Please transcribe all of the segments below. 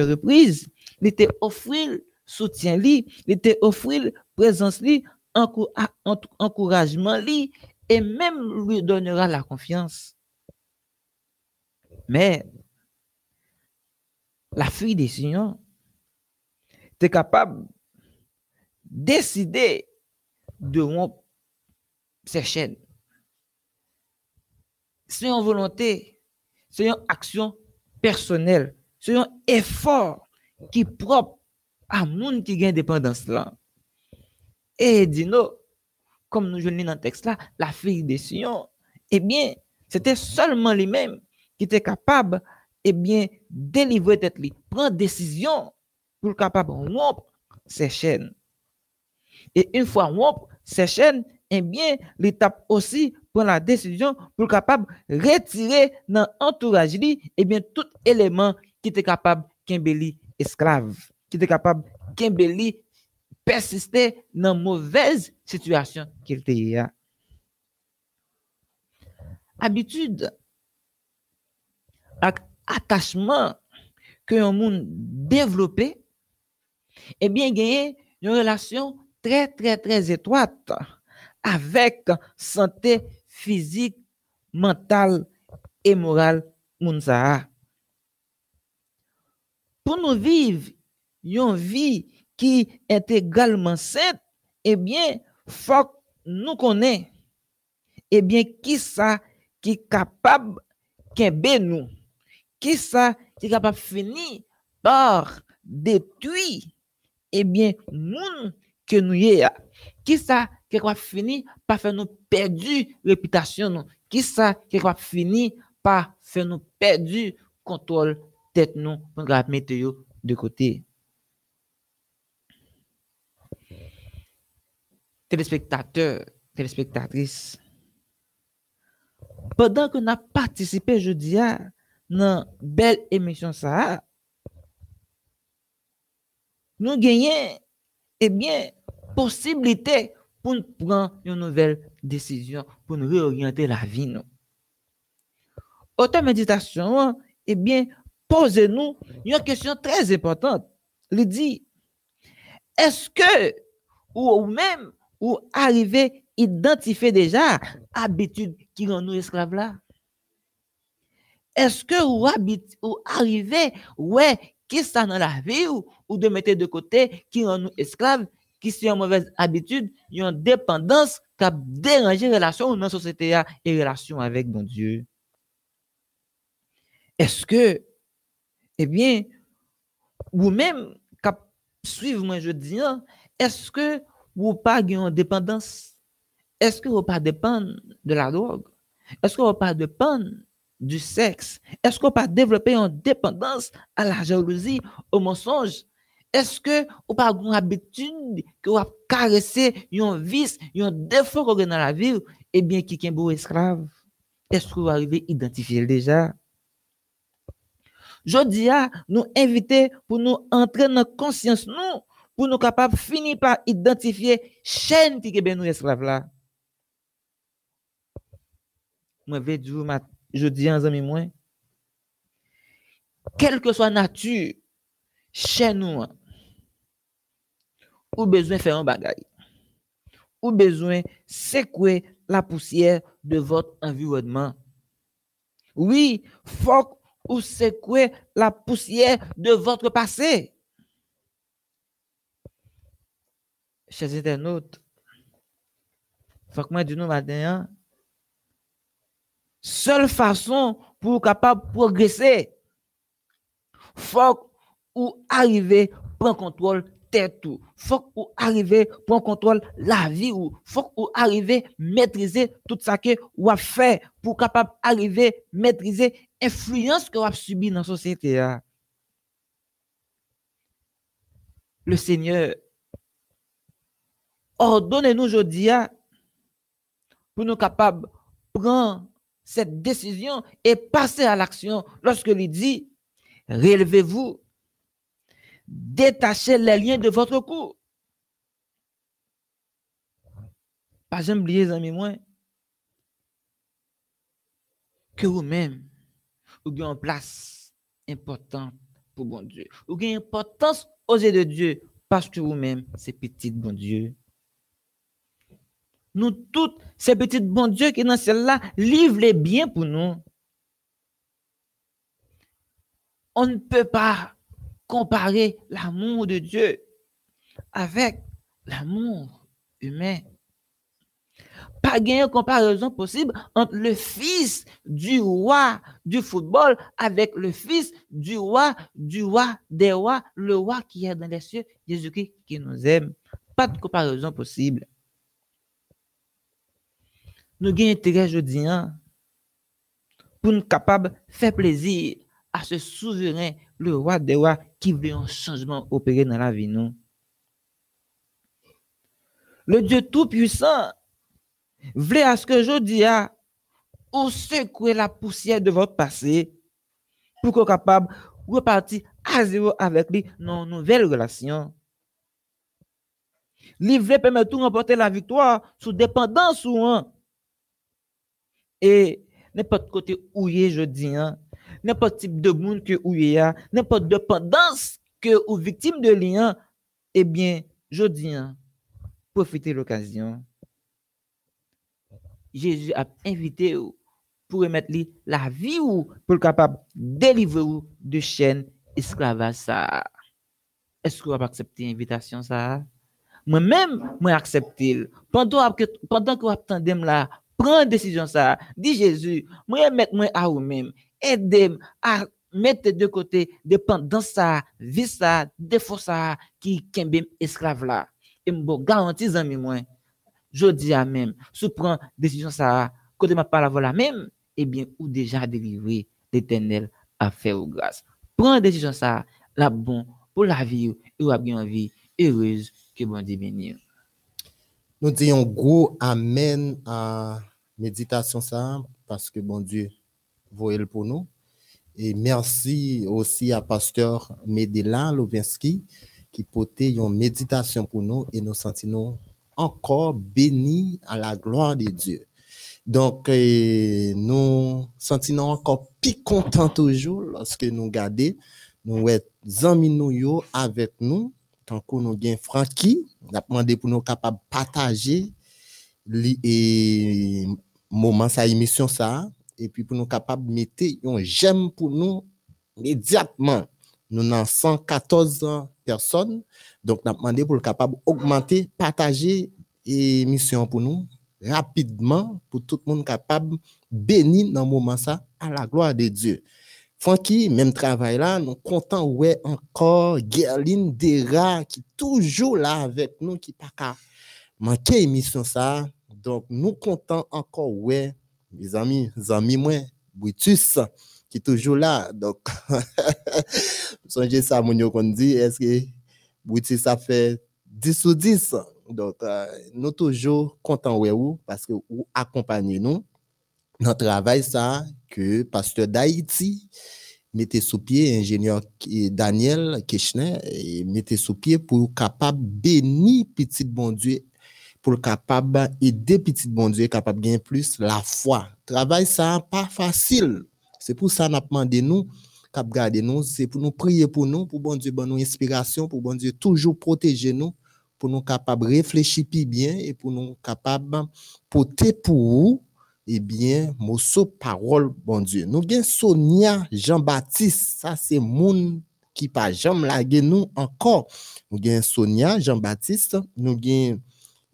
reprise, il te offrir soutien li, il te offrir présence li, li, et même lui donnera la confiance. Mais la fille des Seigneur, tu es capable de décider de rompre ces chaînes. C'est une volonté, c'est une action personnelle, c'est un effort qui est propre à monde qui a indépendance là. Et dis-nous, comme nous venons dans le texte là, la fille des Sion, eh bien, c'était seulement lui-même qui était capable, eh bien, délivrer tête lui, prendre décision pour capable rompre ces chaînes. Et une fois rompre ces chaînes, eh bien, l'étape aussi prend la décision pour capable retirer dans l'entourage eh bien, tout élément qui était capable qu'embelli esclave, qui était capable qu'embelli persister dans mauvaise situation qu'il était. Habitude, attachement que un monde développé, eh bien, gagner une relation très, très, très étroite avec santé physique, mentale et morale Pour nous vivre une vie qui est également sainte, eh bien, faut nous connaître, eh bien, qui ça qui est capable de nous, qui ça qui est capable de finir par détruire, eh bien, nous que nous y Qui ça qui va finir par faire nous perdre réputation Qui ça qui va finir par faire nous perdre contrôle nous pour mettre de côté. Téléspectateurs, téléspectatrices, pendant que nous avons participé jeudi à dans belle émission ça, nous gagnons, eh bien, possibilité pour nous prendre une nouvelle décision, pour nous réorienter la vie. Nous. Autant méditation, eh bien, posez-nous une question très importante. Il dit, est-ce que, ou même, ou arriver identifier déjà habitude qui rend nous esclaves là? Est-ce que ou arrivez, ouais, qui ça dans la vie ou, ou de mettre de côté qui rend nous esclaves qui sont en mauvaise habitude, ont dépendance qui a dérangé relation dans la société et relation avec mon Dieu? Est-ce que, eh bien, vous-même, qui suivez moi je dis, hein, est-ce que vous pas une dépendance? Est-ce que vous pas dépendre de la drogue? Est-ce que vous pas dépendre du sexe? Est-ce que vous pas développer une dépendance à la jalousie, au mensonge? Est-ce que vous pas une habitude que vous caresser un vice, un défaut que dans la vie, eh bien, qui est un beau esclave? Est-ce que vous dis à nous inviter pour nous entrer dans la conscience, nous, pour nous capables de finir par identifier chaîne qui est nous esclaves là. Moi, je dis en ami moi, quelle que soit nature, chez nous, ou besoin faire un bagage, ou besoin secouer la poussière de votre environnement. Oui, faut ou secouer la poussière de votre passé. Chers internautes, moi dis nous matin, seule façon pour capable progresser, faut ou arriver prendre contrôle tête tout. Faut qu'on arrive prendre contrôle la vie ou faut qu'on arrive maîtriser tout ça que ou a fait pour capable arriver maîtriser influence que vous subi dans la société. Le Seigneur ordonne-nous aujourd'hui pour nous capables de prendre cette décision et passer à l'action lorsque il dit relevez-vous détachez les liens de votre cou. Pas oublier, amis, moi, que vous-même, vous avez une place importante pour bon Dieu. Ou gain importance aux yeux de Dieu parce que vous-même, c'est petit bon Dieu. Nous toutes, ces petits bon Dieu qui dans celle-là, livrent les biens pour nous. On ne peut pas comparer l'amour de Dieu avec l'amour humain. Pas de comparaison possible entre le fils du roi du football avec le fils du roi, du roi des rois, le roi qui est dans les cieux, Jésus-Christ qui nous aime. Pas de comparaison possible. Nous avons intérêt aujourd'hui hein, pour nous capables de faire plaisir à ce souverain, le roi des rois, qui veut un changement opérer dans la vie. Nous. Le Dieu Tout-Puissant voulait à ce que je dis à ou secouer la poussière de votre passé pour qu'on capable de repartir à zéro avec lui dans une nouvelle relation. Livrer permet tout remporter la victoire sous dépendance ou un. Et n'importe côté où il est, je dis, hein, n'importe type de monde que où y a, n'importe dépendance que ou victime de lien, eh bien, je dis, hein, profitez l'occasion. Jésus a invité pour remettre la vie ou pour être capable de délivrer de chaînes esclavage ça. Est-ce que vous accepter l'invitation ça? Moi-même, moi accepter. Pendant que pendant que vous attendez là, prends décision ça. Dis Jésus, moi mettre moi à vous-même. Aidez-moi à mettre de côté dépendance ça, vie ça, défaut ça qui kembe esclave là. Et me garantis amis moi je dis à même, si prend décision ça, côté ma parole la même, eh bien, ou déjà délivré l'éternel a fait au grâce. Prends décision ça, la bon pour la vie, et ou bien vie heureuse que bon Dieu bénisse. Nous disons gros amen à méditation ça, parce que bon Dieu, voyez pour nous. Et merci aussi à pasteur Medela Lovinski qui portait une méditation pour nous et nous sentons encore béni à la gloire de Dieu. Donc, euh, nous sentons encore plus contents toujours lorsque nous regardons, nous amis nous avec nous, tant que nous avons Francky, nous avons demandé pour nous capables de partager et moment sa émission ça et puis pour nous capables de mettre un j'aime pour nous immédiatement nous avons 114 donc nous avons demandé pour le capable d'augmenter partager émission pour nous rapidement pour tout le monde capable béni dans le moment ça à la gloire de Dieu. Francky, même travail là, nous comptons ouais encore Gerline Dera qui toujours là avec nous, qui pas qu'à manquer émission ça. Donc, nous comptons encore ouais, mes amis, mes amis moi, Brutus, qui toujours là. Donc, songez ça, mon qu'on dit, est-ce que ça fait 10 ou 10? Donc, euh, nous toujours contents parce que vous accompagnez nous dans le travail ça que pasteur d'Haïti mettez sous pied ingénieur Daniel Kirchner et mettez sous pied pour capable bénir petit bon Dieu pour capable aider petit bon Dieu capable gagner plus la foi. Travail ça pas facile. C'est pour ça n'a demandé nous cap garder nous, c'est pour nous prier pour nous, pour bon Dieu bonne nous inspiration, pour bon Dieu toujours protéger nous, pour nous capable réfléchir bien et pour nous capable porter pour vous eh bien, mosso parole, bon Dieu. Nous avons Sonia Jean-Baptiste, ça c'est moun qui pas jamais lagué nous encore. Nous avons Sonia Jean-Baptiste, nous avons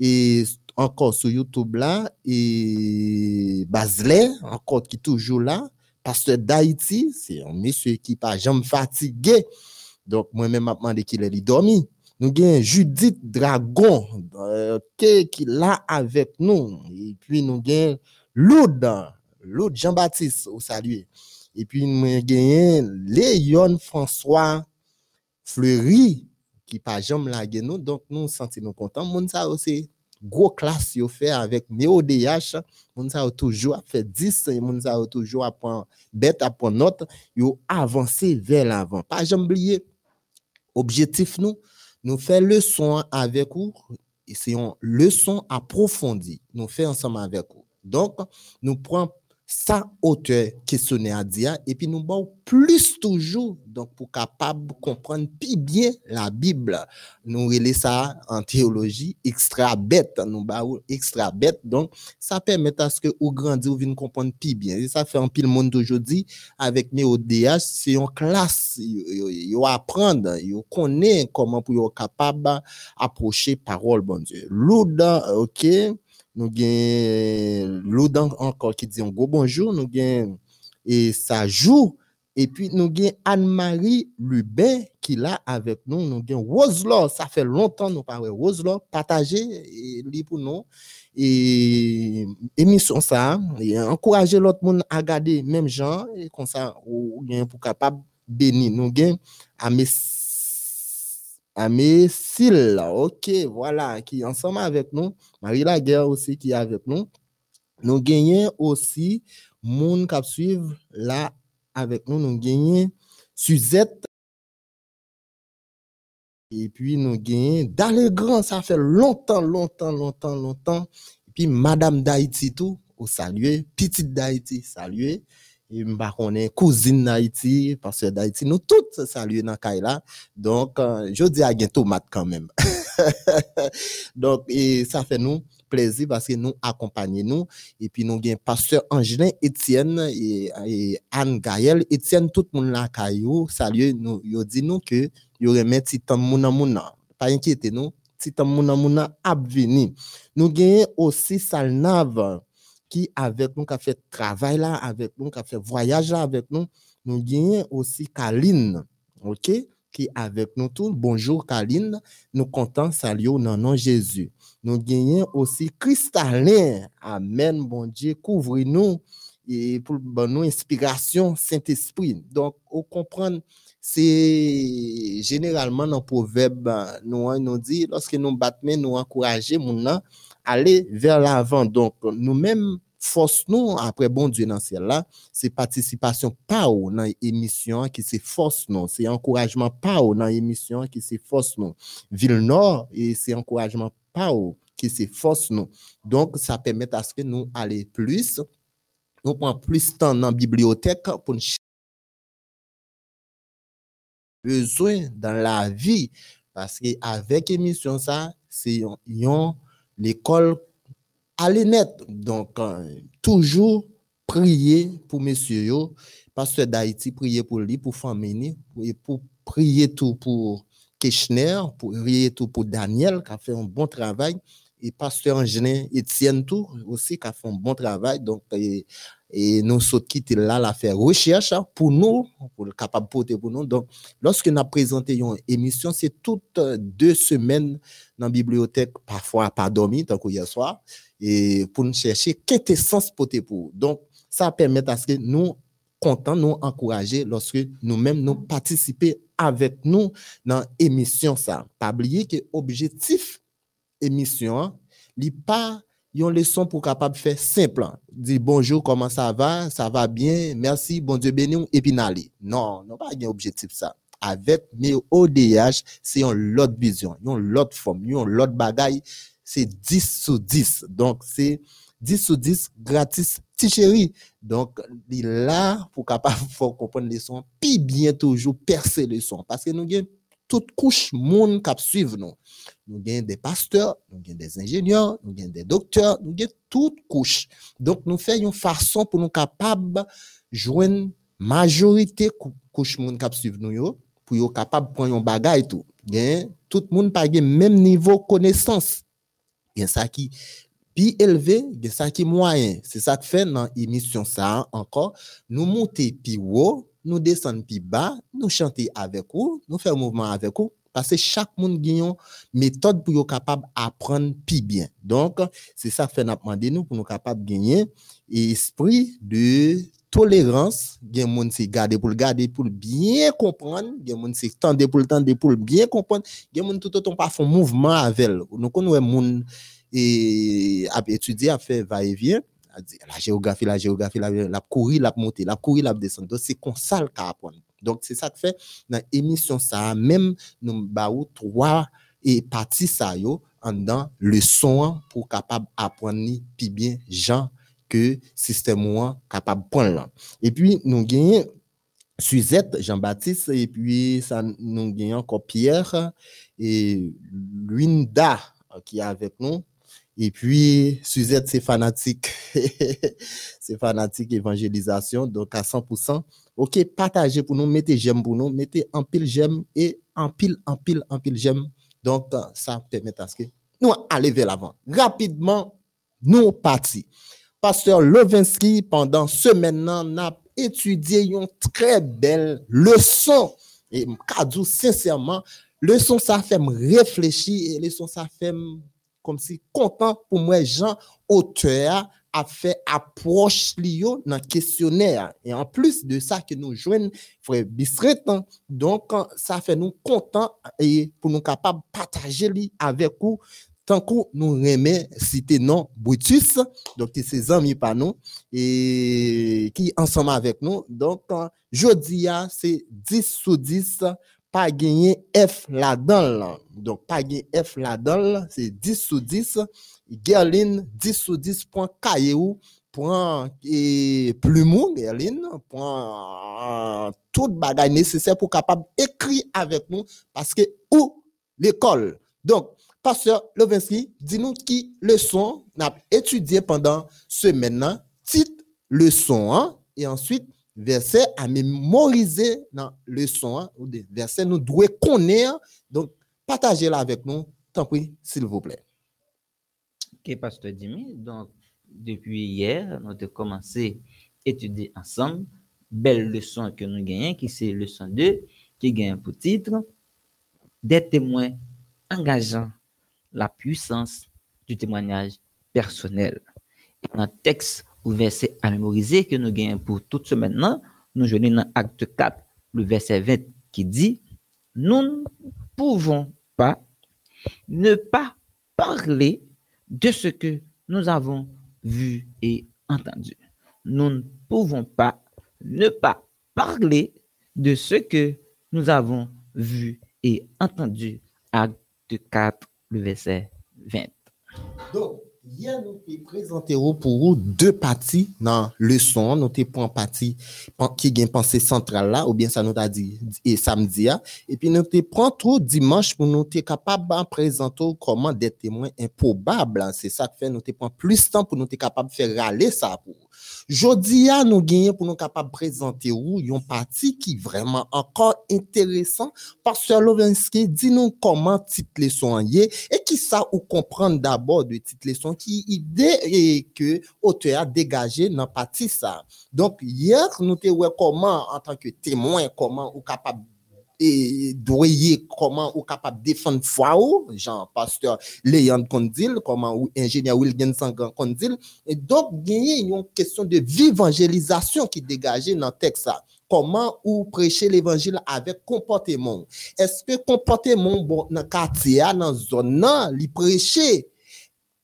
et encore sur YouTube là, et Basler, encore qui toujours là, pasteur d'Haïti, c'est un monsieur qui pas jamais fatigué. Donc, moi-même, je demandé qu'il est dormi. Nous avons Judith Dragon, euh, qui est là avec nous. Et puis, nous avons Loud, Loud Jean-Baptiste, au salut. Et puis, nous avons Léon François Fleury, qui pas jamais lagué nous. Donc, nous nous sentons contents. Moun ça aussi, gros classe yo fait avec MeoDH. Moun ça toujours fait 10, moun ça toujours apprend bête apprend note, yo avancé vers l'avant. Pas jamais oublier objectif nous, nous faire leçon avec vous, c'est une leçon approfondie. Nous fait ensemble avec vous. Donc, nous prenons sa auteur questionné à dire et puis nous plus toujours donc pour capable comprendre plus bien la Bible. Nous relais ça en théologie extra bête nous ba extra bête donc ça permet à ce que ou grandir ou venir comprendre plus bien. Et ça fait un pile monde aujourd'hui avec mes ODH c'est une classe yo apprendre yo connaît comment pour capable approcher parole bon Dieu. Lourd OK? Nous avons l'Odan encore qui dit un gros bonjour, nous avons et ça joue. Et puis nous avons Anne-Marie Lubin qui là avec nous. Nous avons Roselaw, ça fait longtemps nous parlons Roselaw, partagez et pour nous. Et émission ça, et encourager l'autre monde à garder même gens, et comme ça, ou pour capable bénir. Nous avons Amé Sil, ok, voilà, qui est ensemble avec nous. Marie Laguerre aussi qui est avec nous. Nous gagnons aussi moun qui suivre là avec nous. Nous gagnons Suzette. Et puis nous gagnons dans le grand, ça fait longtemps, longtemps, longtemps, longtemps. Et puis Madame d'Haïti tout, au saluer. Petite d'Haïti, saluer et m'a connaît cousine d'Haïti parce que d'Haïti nous toutes saluer dans là. Donc euh, je dis à gain tomate quand même. Donc et ça fait nous plaisir parce que nous accompagnons nous. Et puis nous gain pasteur Angelin Étienne et, Anne Gaël Étienne tout le monde là caillou saluer nous. Yo dit nous que y aurait mettre titan mouna mouna. Pas inquiétez nous titan mouna mouna a venir nous gagnons aussi Salnave qui avec nous, qui a fait travail là avec nous, qui a fait voyage là avec nous. Nous gagnons aussi Kaline, ok, qui avec nous tous. Bonjour Kaline, nous comptons saluer au nom Jésus. Nous gagnons aussi Cristallin, Amen, bon Dieu, couvre-nous et pour nous inspiration Saint-Esprit. Donc, on comprend, c'est généralement dans le proverbe, nous, nous dit, lorsque nous battons, nous encourageons, à aller vers l'avant. Donc, nous-mêmes, force nous, après bon Dieu dans ciel là, c'est participation pas dans l'émission qui c'est force nous, c'est encouragement pas dans l'émission qui c'est force nous. Ville Nord, et c'est encouragement pas qui c'est force nous. Donc, ça permet à ce que nous aller plus, nous prend plus de temps dans la bibliothèque pour besoin dans la vie parce que avec émission ça c'est l'école allez net. Donc, euh, toujours prier pour messieurs, pasteur d'Haïti, prier pour lui, pour famille, pour prier tout pour Kirchner, pour prier tout pour Daniel, qui a fait un bon travail, et pasteur Angelin Etienne tout aussi, qui a fait un bon travail. Donc, et, nous sommes là, la faire recherche hein, pour nous, pour le capable porter pour nous. Donc, lorsque nous présenté une émission, c'est toutes deux semaines dans la bibliothèque, parfois pas dormi, tant hier soir et pour nous chercher quintessence pour pour. Donc, ça permet à ce que nous contents, nous encourager lorsque nous-mêmes nous participer avec nous dans l'émission. Pas oublier que l'objectif émission, n'est pas une leçon pour capable faire simple. Dire bonjour, comment ça va? Ça va bien? Merci, bon Dieu béni, et puis Non, non pas un objectif ça. Avec mes ODH, c'est une autre vision, une autre forme, une autre bagaille c'est 10 sur 10. Donc, c'est 10 sur 10 gratis, petit chéri. Donc, il là pour capable comprendre les sons, puis bien toujours percer les sons. Parce que nous avons toute couche monde qui suivre nous. Nous avons des pasteurs, nous avons des ingénieurs, nous avons des docteurs, nous avons toute couche. Donc, nous faisons une façon pour nous capables joindre majorité couche monde qui suivre nous pour être capable de prendre un bagage tout. Tout le monde pas même niveau connaissance gen sa ki pi eleve, gen sa ki mwayen. Se sa te fe nan emisyon sa an, anko, nou monte pi wo, nou desen pi ba, nou chante avek ou, nou fe mouvman avek ou, Parce que chaque monde a une méthode pour être capable d'apprendre plus bien. Donc, c'est ça que fait nous demander nous pour nous capables de gagner. Esprit de tolérance, il a monde qui garder pour le garder pour bien comprendre, il a monde qui tendre pour le tendre pour bien comprendre, il y a monde tout autant pas font mouvement avec nous connaissons monde et étudier a fait va et vient la géographie la géographie la, courir la monter la courir la descendre. C'est comme ça qu'a apprendre donc c'est ça que fait dans émission ça même nous baou trois et partie ça en dans le son pour capable apprendre puis bien gens que système capable prendre. Et puis nous gagnons Suzette, Jean-Baptiste, et puis ça, nous gagnons encore Pierre et Linda qui est avec nous. Et puis, Suzette, c'est fanatique. c'est fanatique évangélisation, donc à 100%. OK, partagez pour nous, mettez j'aime pour nous, mettez en pile j'aime et en pile, en pile, en pile j'aime. Donc, ça permet à ce que nous aller vers l'avant. Rapidement, nous partis. Pasteur Levinsky, pendant ce maintenant, n'a étudié une très belle leçon. Et Kadou, sincèrement, leçon ça fait me réfléchir et leçon ça fait comme si content pour moi, Jean, auteur, a fait approche lio dans questionnaire. Et en plus de ça, que nous joignons frère Bistret, hein. donc ça fait nous content et pour nous capables de partager avec vous tant que nous aimons citer non Brutus, donc c'est amis par nous, et qui ensemble avec nous. Donc, jeudi, c'est 10 sur 10, pas gagné F là-dedans. Donc, pas gagné F là-dedans, c'est 10 sur 10. Gerline, 10 sur 10 point caillou, point et plumon, Gerline, point tout bagage nécessaire pour capable écrire avec nous parce que où l'école? Donc, Pasteur Levinsky, dis-nous qui leçon n'a étudié pendant ce maintenant, titre leçon hein, et ensuite verset à mémoriser dans leçon hein, ou des versets nous devons connaître. Donc, partagez-la avec nous, tant pis, s'il vous plaît. Ok, Pasteur Dimi, donc depuis hier, nous avons commencé à étudier ensemble belle leçon que nous gagnons, qui c'est leçon 2, qui gagne pour titre des témoins engageants la puissance du témoignage personnel. Dans le texte verset à mémoriser que nous gagnons pour toute ce maintenant, nous jouons dans acte 4, le verset 20 qui dit, nous ne pouvons pas ne pas parler de ce que nous avons vu et entendu. Nous ne pouvons pas ne pas parler de ce que nous avons vu et entendu. Acte 4, le verset 20. Donc, Yen nou te prezante ou pou ou de pati nan le son, nou te pon pati pan, ki gen panse sentral la, ou bien sa nou ta di e samdi ya, epi nou te pon tro dimanche pou nou te kapab an prezante ou koman de temwen impobable, se sa te fe nou te pon plus tan pou nou te kapab fe rale sa pou. Jodi ya nou genyen pou nou kapap prezante ou yon pati ki vreman ankor enteresan Pastor Lovenski di nou koman tit leson ye e ki sa ou kompran d'abord de tit leson ki ide e ke ote a degaje nan pati sa. Donk yer nou te we koman an tanke temwen koman ou kapap E doye koman ou kapap defan fwa ou, jan pasteur Leon Kondil, koman ou enjenye Wilgen Sangan Kondil, e dok genye yon kesyon de vivangelizasyon ki degaje nan tek sa. Koman ou preche l'Evangil avek kompote moun? Eske kompote moun bon nan katia, nan zon nan, li preche?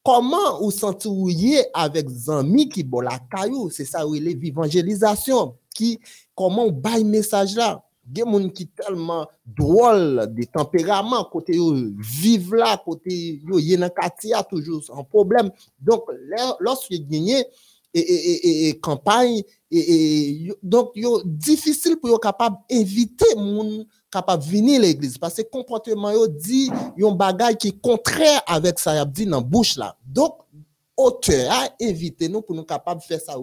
Koman ou santi ou ye avek zanmi ki bo la kayou? Se sa ou le vivangelizasyon ki koman ou bay mesaj la? Des gens qui tellement drôle de tempérament côté vivent là côté y toujours un problème. Donc lorsque gagné et, et, et, campagne et, donc difficile pour yo capable inviter moun capable venir l'église. Parce que comportement yo dit yon bagage qui est contraire avec ça y a dit bouche donc auteur a invité nous pour nous capable faire ça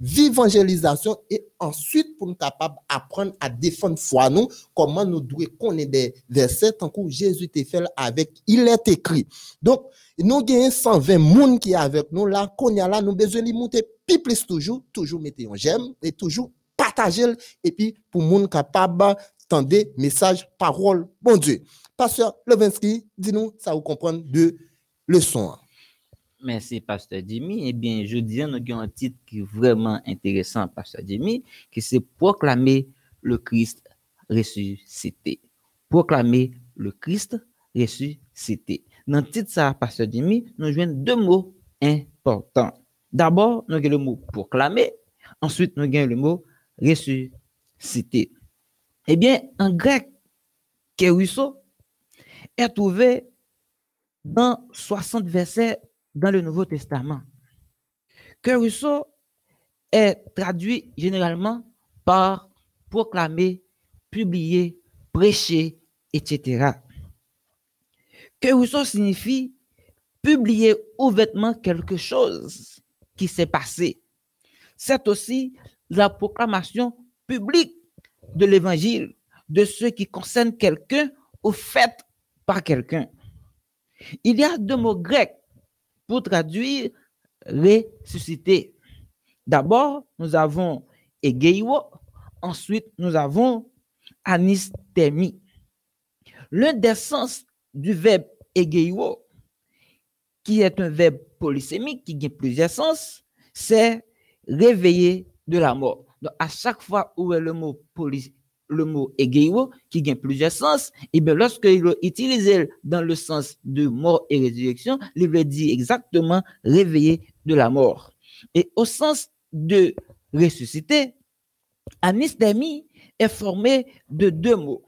évangélisation et ensuite pour nous capables d'apprendre à défendre foi nous, comment nous devons connaître des versets tant que Jésus te fait avec il est écrit. Donc, nous avons 120 personnes qui est avec nous là, qu'on a là, nous besoin de monter plus toujours, toujours mettez un j'aime et toujours partager et puis pour monde capable tendre message, parole, bon Dieu. Pasteur Levinsky, dis-nous, ça vous comprendre de leçon. Merci, Pasteur Jimmy. Eh bien, je dis, nous avons un titre qui est vraiment intéressant, Pasteur Jimmy, qui c'est Proclamer le Christ ressuscité. Proclamer le Christ ressuscité. Dans le titre, ça, Pasteur Jimmy, nous avons deux mots importants. D'abord, nous avons le mot proclamer. Ensuite, nous avons le mot ressuscité. Eh bien, en grec, Kérusso est trouvé dans 60 versets dans le Nouveau Testament. que Rousseau est traduit généralement par proclamer, publier, prêcher, etc. Que Rousseau signifie publier ouvertement quelque chose qui s'est passé. C'est aussi la proclamation publique de l'évangile, de ce qui concerne quelqu'un ou fait par quelqu'un. Il y a deux mots grecs pour traduire ressusciter. D'abord, nous avons egeio, ensuite nous avons anistemi. L'un des sens du verbe egeio, qui est un verbe polysémique qui a plusieurs sens, c'est réveiller de la mort. Donc, à chaque fois où est le mot le mot egeio, qui a plusieurs sens, et eh bien lorsque il est utilisé dans le sens de mort et résurrection, il veut dire exactement réveiller de la mort. Et au sens de ressusciter, anistemi est formé de deux mots.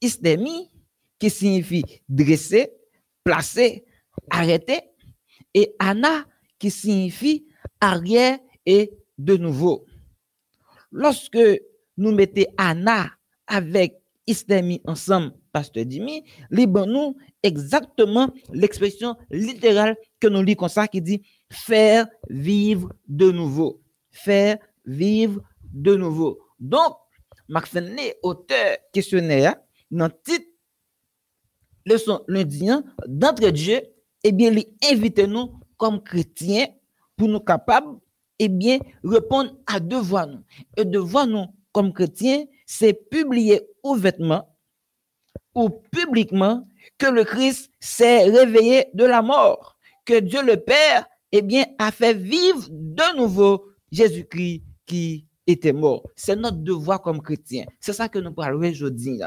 Istemi, qui signifie dresser, placer, arrêter, et ana, qui signifie arrière et de nouveau. Lorsque nous mettons ana avec istemi ensemble, pasteur Dimi, libre-nous exactement l'expression littérale que nous lisons comme ça qui dit faire vivre de nouveau. Faire vivre de nouveau. Donc, Marc auteur questionnaire, dans le titre leçon lundi, d'entre Dieu, eh bien, il invite nous comme chrétiens pour nous capables, eh bien, répondre à devoir nous. Et devoir nous comme chrétiens, c'est publier ouvertement ou publiquement que le Christ s'est réveillé de la mort, que Dieu le Père, eh a fait vivre de nouveau Jésus-Christ qui était mort. C'est notre devoir comme chrétiens. C'est ça que nous parlons aujourd'hui.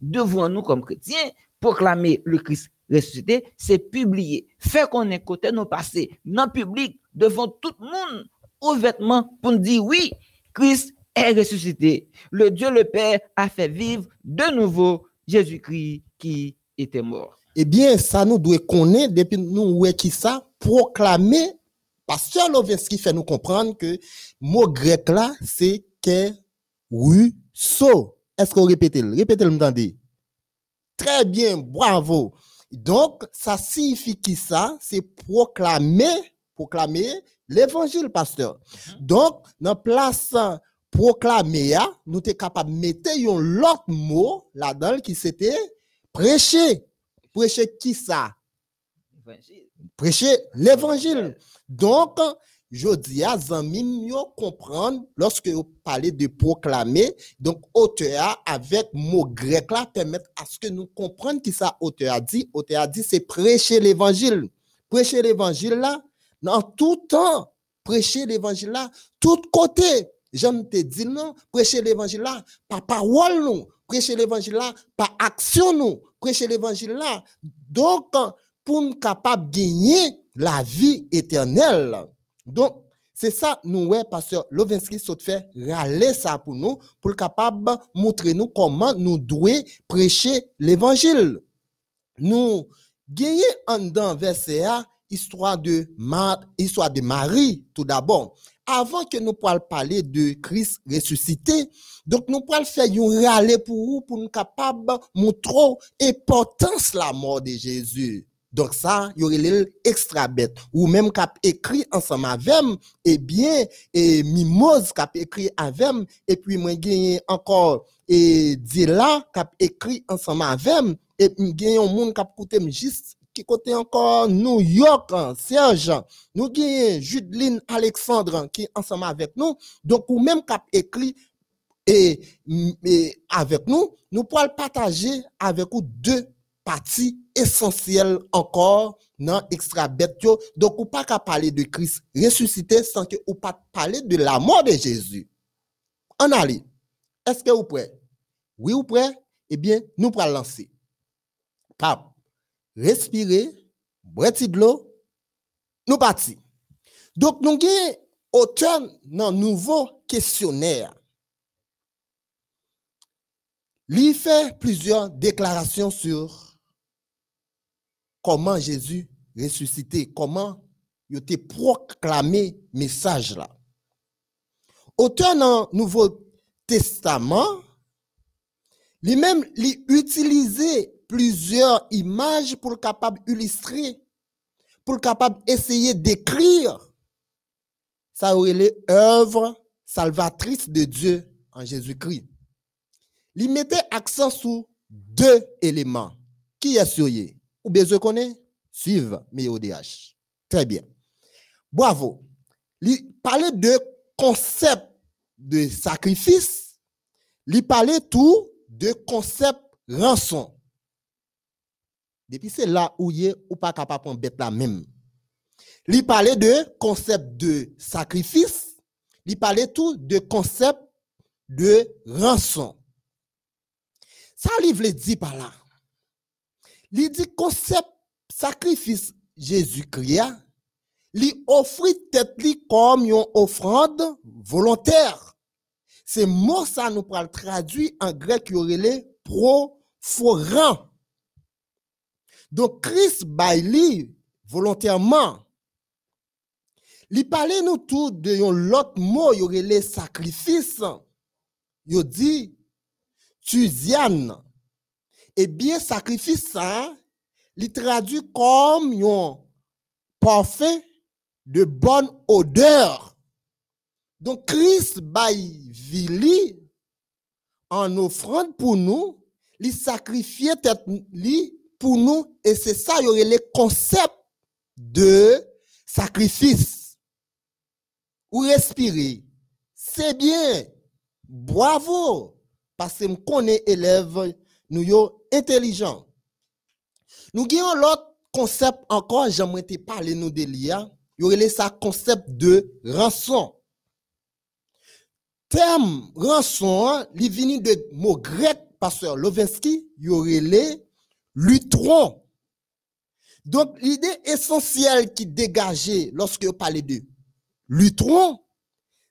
Devons-nous comme chrétiens proclamer le Christ ressuscité, c'est publier, faire qu'on ait côté nos passés, non public, devant tout le monde, ouvertement, pour nous dire oui, Christ est ressuscité. Le Dieu le Père a fait vivre de nouveau Jésus-Christ qui était mort. Eh bien, ça nous doit connaître depuis nous, ouais, qui ça, proclamer Pasteur Loveski fait nous comprendre que le mot grec là, c'est que so. Est-ce qu'on répète le Répétez-le, m'entendez? Très bien, bravo. Donc, ça signifie qui ça? C'est proclamer, proclamer l'évangile, pasteur. Mhm. Donc, dans place proclamer, nous sommes capables de mettre un autre mot là-dedans qui c'était prêcher. Prêcher qui ça? Prêcher l'évangile. Donc, je dis à Zamim, comprendre lorsque vous parlez de proclamer, donc auteur avec mot grec là permettre à ce que nous comprenions qui ça auteur a dit. Auteur a dit c'est prêcher l'évangile. Prêcher l'évangile là, dans tout temps, prêcher l'évangile là, tout côté. J'aime te dire non, prêcher l'évangile là, par parole non, prêcher l'évangile là, par action non, prêcher l'évangile là. Donc, pour nous capable de gagner la vie éternelle. Donc, c'est ça, nous, ouais, pasteur Lovinsky saute fait râler ça pour nous, pour capable montrer nous comment nous devons prêcher l'évangile. Nous, gagner en dans verset A, histoire de, histoire de Marie, tout d'abord. Avant que nous puissions parler de Christ ressuscité, donc nous pourrons faire un râler pour nous capable montrer l'importance de la mort de Jésus. Donc ça, il y aurait extra bête. Ou même cap écrit ensemble avec, eh bien, et Mimose cap écrit avec, et puis moi gagné encore, et Dila cap écrit ensemble avec, et puis gagné un monde cap côté juste qui côté encore New York, hein, Serge. Nous gagné Judeline Alexandre qui ensemble avec nous. Donc, ou même cap écrit et, avec nous, nous pourrons partager avec vous deux partie essentielle encore dans extra bête donc ou pas qu'à parler de Christ ressuscité sans que ou pas parler de la mort de Jésus. En allez est-ce que vous prêt oui ou prêt eh bien nous pourrons lancer. Cap respirer boire de l'eau nous parti donc nous avons auteur dans nouveau questionnaire il fait plusieurs déclarations sur comment Jésus ressuscité, comment yo te proclamé message là. Auteur dans Nouveau Testament, lui-même, il utilisait plusieurs images pour capable illustrer, pour capable essayer d'écrire ça aurait l'œuvre salvatrice de Dieu en Jésus-Christ. Il mettait accent sur deux éléments. Qui est sur Ou bien je connais? Mes ODH. Très bien. Bravo. Il parlait de concept de sacrifice. Il parlait tout de concept rançon. Depuis c'est là où il est ou pas capable de bête la même. Il parlait de concept de sacrifice. Il parlait tout de concept de rançon. Ça, livre le dit par là. Il dit concept sacrifice Jésus-Christ, il offre tête comme une offrande volontaire. C'est mot ça nous le traduit en grec qui aurait les proforan. Donc Christ baille volontairement. Il parlait nous tout de l'autre mot, il aurait les sacrifices. Il dit Tuziane. Eh bien, sacrifice ça, il traduit comme un parfait de bonne odeur. Donc, Christ baille vili en offrande pour nous, il sacrifiait pour nous, et c'est ça, il y aurait le concept de sacrifice. Ou respirer. C'est bien. Bravo. Parce que je connais élèves, nous sommes intelligents. Nous avons l'autre concept encore, j'aimerais te parler nous de l'IA. Il y aurait ça concept de rançon. Terme rançon, il vient de mot grec, pasteur Lovinsky, il y aurait lutron. Donc, l'idée essentielle qui dégageait lorsque vous parlez de lutron,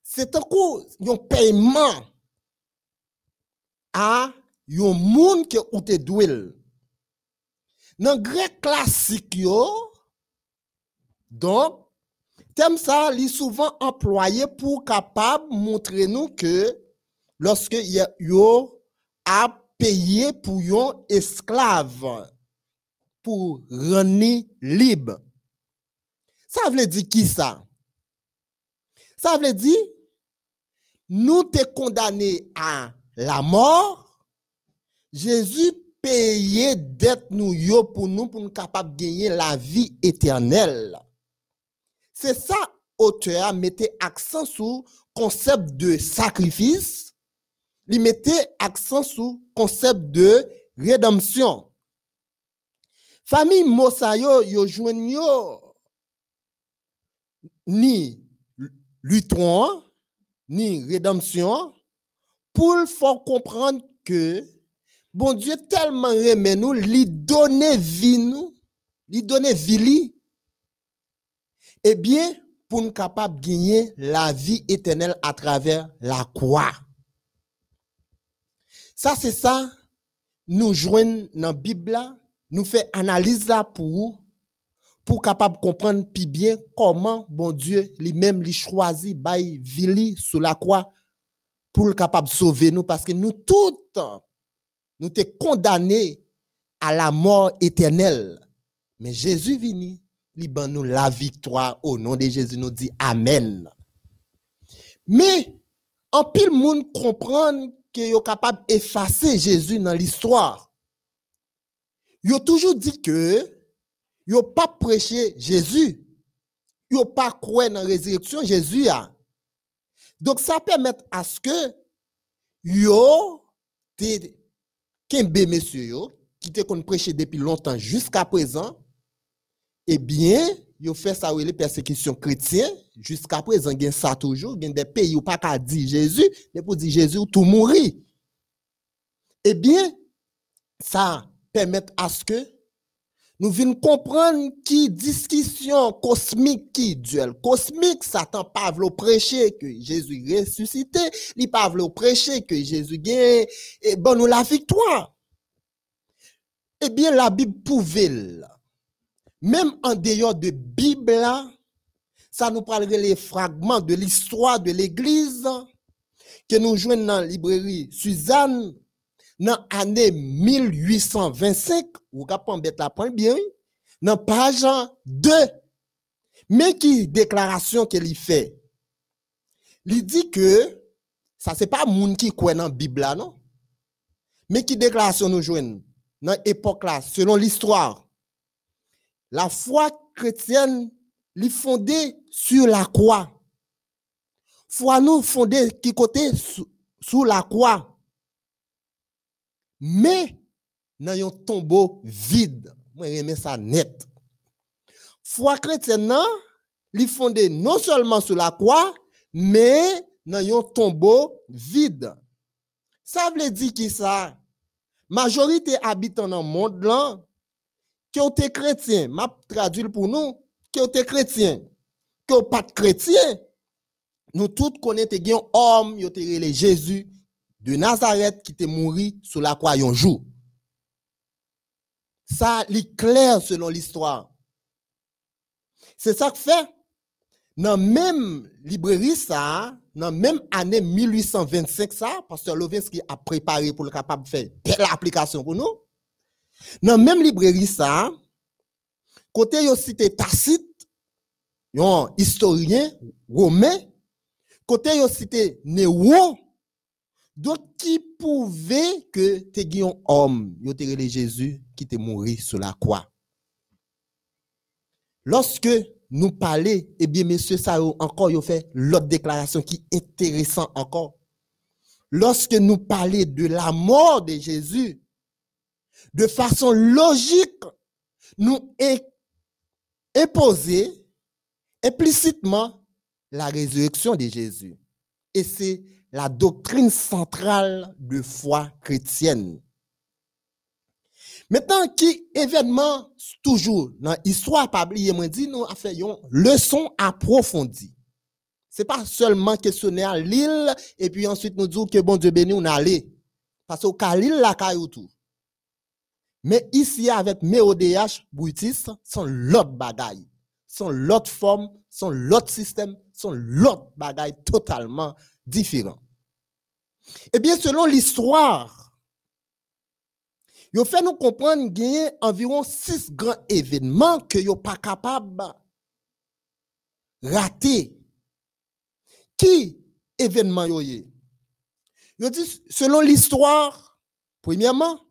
c'est un coup, un paiement à un monde qui ou te. Dans grec classique yo, donc thème ça est souvent employé pour capable montrer nous que lorsque yo a payé pour un esclave pour rendre libre. Ça veut dire qui ça? Ça veut dire nous te condamné à la mort, Jésus payait dette nous yo pour nous pour nous capable gagner la vie éternelle. C'est ça auteur mettait accent sur concept de sacrifice, il mettait accent sur concept de rédemption. Famille Mosayo yo yo ni lutron ni rédemption pour faire comprendre que bon Dieu tellement aimé nous, lui donner vie nous, lui donner vie eh bien, pour nous capables de gagner la vie éternelle à travers la croix. Ça, c'est ça, nous joignons dans la Bible, nous fait analyse pour, pour capable comprendre plus bien comment bon Dieu lui-même lui choisit, by vie sous la croix pour le capable sauver nous parce que nous toutes, nous sommes condamnés à la mort éternelle. Mais Jésus vient, il nous la victoire au nom de Jésus, nous dit Amen. Mais, en pile monde comprend que est capable d'effacer Jésus dans l'histoire. a toujours dit que a pas prêché Jésus. a pas cru dans la résurrection Jésus. Donc, ça permet à ce que yo, kembe monsieur yo, qui te qu'on prêché depuis longtemps jusqu'à présent, eh bien, yo fait ça les persécutions chrétiennes, jusqu'à présent, gen ça toujours, gen des pays où pas qu'à dire Jésus, mais pour dire Jésus, tout mourir. Eh bien, ça permet à ce que nous venons comprendre qui discussion cosmique qui duel cosmique Satan veut prêcher que Jésus ressuscité, il pas veut prêcher que Jésus gagne et bon nous la victoire. Eh bien la Bible pouvait même en dehors de Bible ça nous parlerait les fragments de l'histoire de l'Église que nous jouons dans la librairie Suzanne dans l'année 1825, ou capable mettre la point bien, dans page 2. Mais qui déclaration qu'elle fait? Il dit que ça c'est pas monde qui croit dans la Bible non? Mais qui déclaration nous jouons dans l'époque là, selon l'histoire? La foi chrétienne est fondée sur la croix. Foi nous fondée qui côté sous la croix mais dans un tombeau vide. Moi, j'aime ça net. Foi chrétienne, li fondé non seulement sur la croix, mais dans tombeau vide. Ça veut dire que ça, majorité habitant dans le monde qui ont été chrétiens, m'a traduit pour nous, qui été chrétiens, qui ont pas de chrétiens, nous tous connaissons un homme, qui Jésus, de Nazareth qui était mort sous la croix un jour. Ça est clair selon l'histoire. C'est ça que fait. Dans même librairie, ça, dans même année 1825, ça, Pasteur Lovinsky a préparé pour le capable de faire belle application pour nous. Dans même librairie, ça, côté yo cité Tacite, un historien romain, côté yo cité Néron, donc, qui pouvait que tu un homme, yo Jésus qui te mort sur la croix? Lorsque nous parlons, eh bien, monsieur, ça encore, yo fait l'autre déclaration qui est intéressante encore. Lorsque nous parlons de la mort de Jésus, de façon logique, nous imposer implicitement la résurrection de Jésus. Et c'est la doctrine centrale de foi chrétienne. Maintenant, qui événement toujours dans l'histoire pas moi dit nous fait une leçon approfondie. C'est pas seulement questionner à l'île et puis ensuite nous dire que bon Dieu béni on allé parce que l'île la caillou tout. Mais ici avec MEODH Boutis sont l'autre bagaille, sont l'autre forme, sont l'autre système, sont l'autre bagaille totalement différent. Eh bien, selon l'histoire, il fait nous comprendre qu'il y a environ six grands événements que vous pas capable de rater. Qui événement Yo dit, selon l'histoire, premièrement,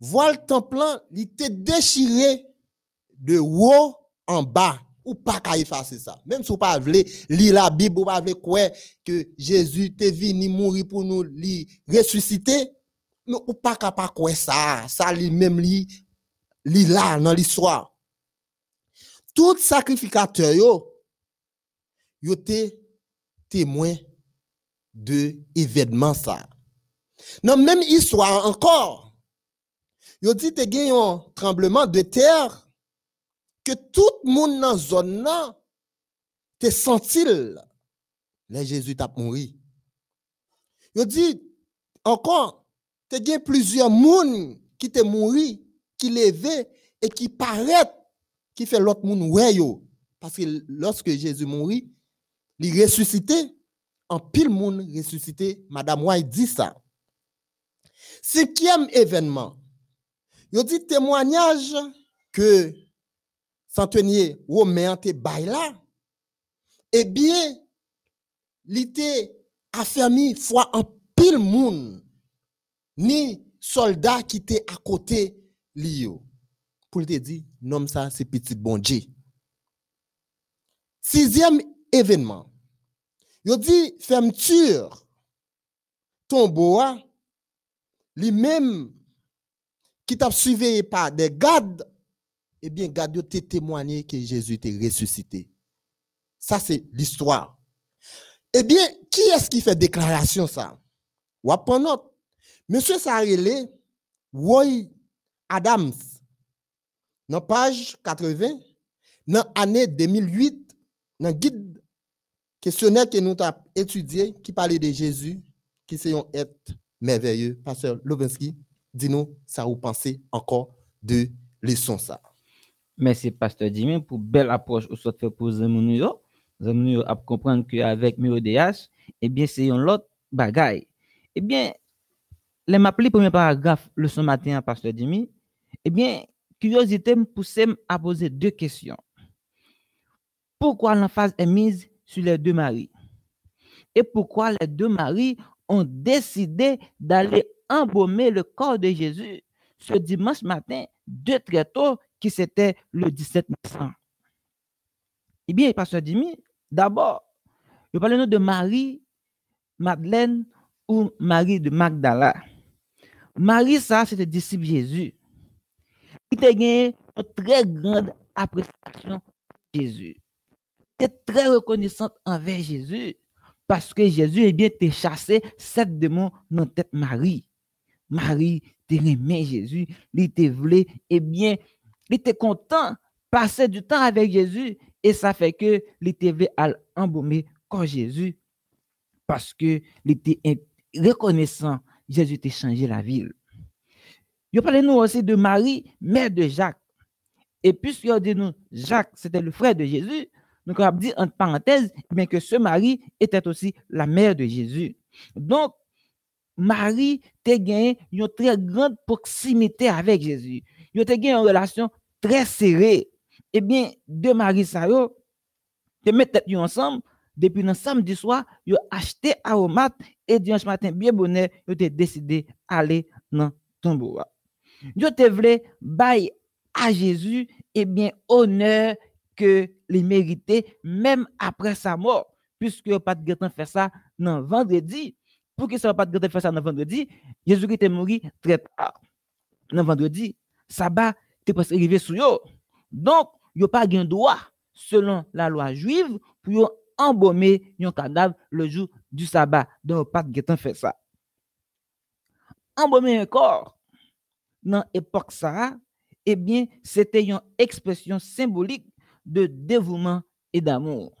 voile templant, il était déchiré de haut en bas ou pas qu'à effacer ça. Même si vous pas voulez lire la Bible, ou pas voulez quoi que Jésus est venu mourir pour nous li ressusciter, mais ou pas capable quoi ça, ça lui même li li là dans l'histoire. Tout sacrificateur yo yo te témoin de événement ça. Dans même histoire encore, yo dit te gen tremblement de terre que tout dans la zone là te sentil Jésus t'a mouru. Il dit encore te y plusieurs monde qui te mouru, qui levé et qui paraît qui fait l'autre monde ouais yo parce que lorsque Jésus mourit, il ressuscité en pile monde ressuscité, madame White dit ça. Cinquième événement. Il dit témoignage que centenier romain te bay là, eh bien, était affermi foi en pile moun, ni soldat qui était à côté lio. Pour te dire, nom ça, c'est petit bon Dieu. Sixième événement. Il dit fermeture tombeau lui-même qui t'a suivi par des gardes eh bien, Gadio te témoigné que Jésus était ressuscité. Ça, c'est l'histoire. Eh bien, qui est-ce qui fait déclaration ça? Ou note. Monsieur Sarele, Roy Adams, dans page 80, dans l'année 2008, dans le guide questionnaire que nous avons étudié, qui parlait de Jésus, qui c'est un être merveilleux. Pasteur Lovinsky, dis-nous, ça vous pensez encore de leçon ça. Merci, Pasteur Jimmy, pour belle approche au soit fait pour nous. zami yo ap komprenn ke avek MODH, ebyen se yon lot bagay. Ebyen, le map li premier paragraf le son matin, Pastor Jimmy, ebyen, curiosité me pousse à poser deux questions. Pourquoi l'emphase est mise sur les deux maris? Et pourquoi les deux maris ont décidé d'aller embaumer le corps de Jésus ce dimanche matin, de très tôt, qui c'était le 17 décembre? Eh bien, Pasteur Jimmy, d'abord, je parle de Marie, Madeleine ou Marie de Magdala. Marie, ça, c'était disciple Jésus. Il a gagné une très grande appréciation de Jésus. Il est très reconnaissante envers Jésus parce que Jésus est bien chassé sept démons dans tête Marie. Marie aimé Jésus, il était voulu, et bien, il était content passer du temps avec Jésus et ça fait que il à embaumer quand Jésus parce que il était reconnaissant Jésus t'a changé la ville. Il parle nous aussi de Marie, mère de Jacques. Et puisqu'il dit nous, Jacques, c'était le frère de Jésus, donc on va dire en parenthèse, bien que ce Marie était aussi la mère de Jésus. Donc, Marie a gagné une très grande proximité avec Jésus. Il a gagné une relation très serrée. Eh bien, deux Marie, ça, te mettent ensemble, depuis le samedi soir, ont acheté aromate et dimanche matin, bien bonheur, ils ont décidé d'aller dans tombeau. Yo te vle bay à Jésus eh bien honneur que les méritait même après sa mort puisque pas de temps faire ça non vendredi pour que ça pas de faire ça non vendredi Jésus qui était mort très tard. Non vendredi sabbat t'es pas arrivé sur yo. Donc yo pas gain droit selon la loi juive pour embaumer un cadavre le jour du sabbat. Donc pas de faire ça. Embaumer un corps dans l'époque ça, eh bien, c'était une expression symbolique de dévouement et d'amour.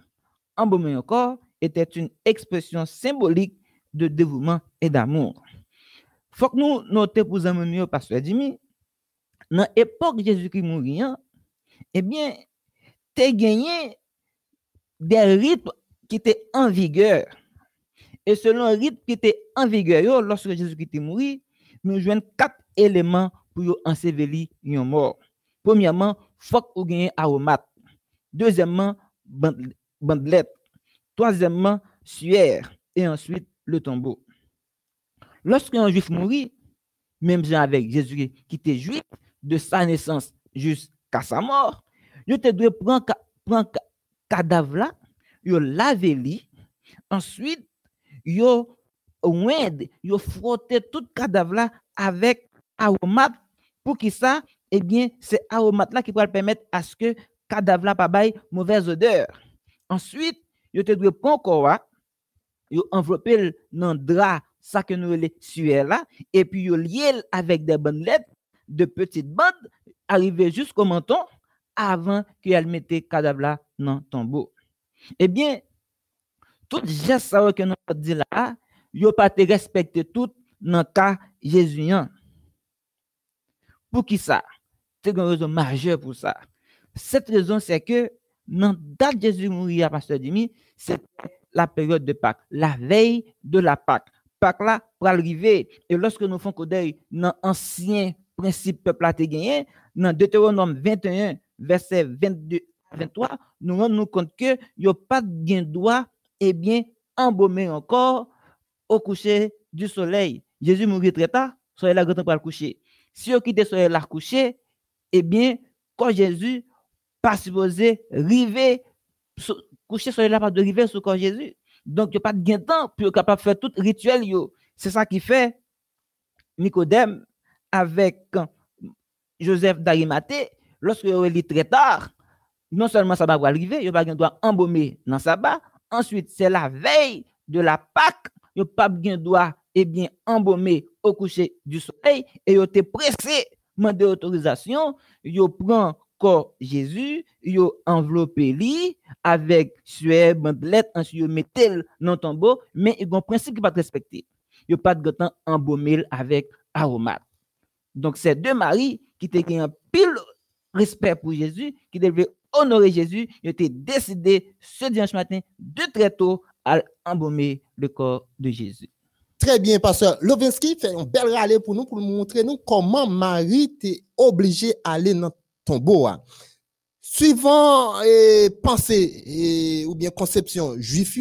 Embaumer encore était une expression symbolique de dévouement et d'amour. Faut que nous notions pour amener pasteur Jimmy, dans l'époque Jésus-Christ mourir, eh bien, tu gagné des rythmes qui étaient en vigueur. Et selon le rythme qui était en vigueur, lorsque Jésus-Christ est mort, nous jouons quatre éléments pour ensevelir un mort. Premièrement, faut ou gagner aromate. Deuxièmement, bandelette. Troisièmement, suaire. Et ensuite, le tombeau. Lorsqu'un juif mourit, même avec Jésus qui était juif, de sa naissance jusqu'à sa mort, il te doit prendre prendre cadavre là, yo laver ensuite yo ouinde, yo frotter tout cadavre là avec aromate. Pour qui ça? Eh bien c'est aromate là qui va permettre à ce que cadavre là pas mauvaise odeur. Ensuite yo te doit prendre corps yo envelopper dans drap ça que nous les suer là et puis yo lié avec des bandelettes de petites bandes arriver jusqu'au menton avant qu'elle mette cadavre là dans tombeau eh bien tout geste que nous dit là yo pas te respecter tout dans cas Jésus pour qui ça? C'est une raison majeure pour ça. Cette raison, c'est que dans la date Jésus mourir à Pasteur Dimi, c'était la période de Pâques, la veille de la Pâques. Pâques là, pour arriver, et lorsque nous faisons deuil dans l'ancien principe peuple a gagné, dans Deutéronome 21, verset 22 à 23, nous rendons compte que il n'y a pas de droit, et bien, embaumer encore au coucher du soleil. Jésus mourit très tard, soyez là, pour le coucher. Si vous quittez sur la coucher, eh bien, quand Jésus pas supposé river, coucher sur la pas de river sur quand Jésus. Donc, il n'y a pas de temps pour capable de faire tout rituel. C'est ça qui fait Nicodème avec Joseph d'Arimathée, lorsque il est très tard, non seulement ça va arriver, il va doit embaumer dans sabbat. Ensuite, c'est la veille de la Pâque, il pas de droit eh bien, embaumé au coucher du soleil et yo te pressé demander autorisation, yo prend corps Jésus, yo enveloppé lui avec sueur, bandelette, ensuite yo mettel dans tombeau, mais il y a un principe qui pas respecté. Yo pas de temps embaumé avec aromate. Donc c'est deux maris qui étaient un pile respect pour Jésus, qui devaient honorer Jésus, ils ont décidé ce dimanche matin de très tôt à embaumer le corps de Jésus. Très bien, pasteur. Lovinsky fait un bel râle pour nous, pour nous montrer nous comment Marie était obligée d'aller dans le tombeau. hein. Suivant eh, pensée eh, ou bien conception juif,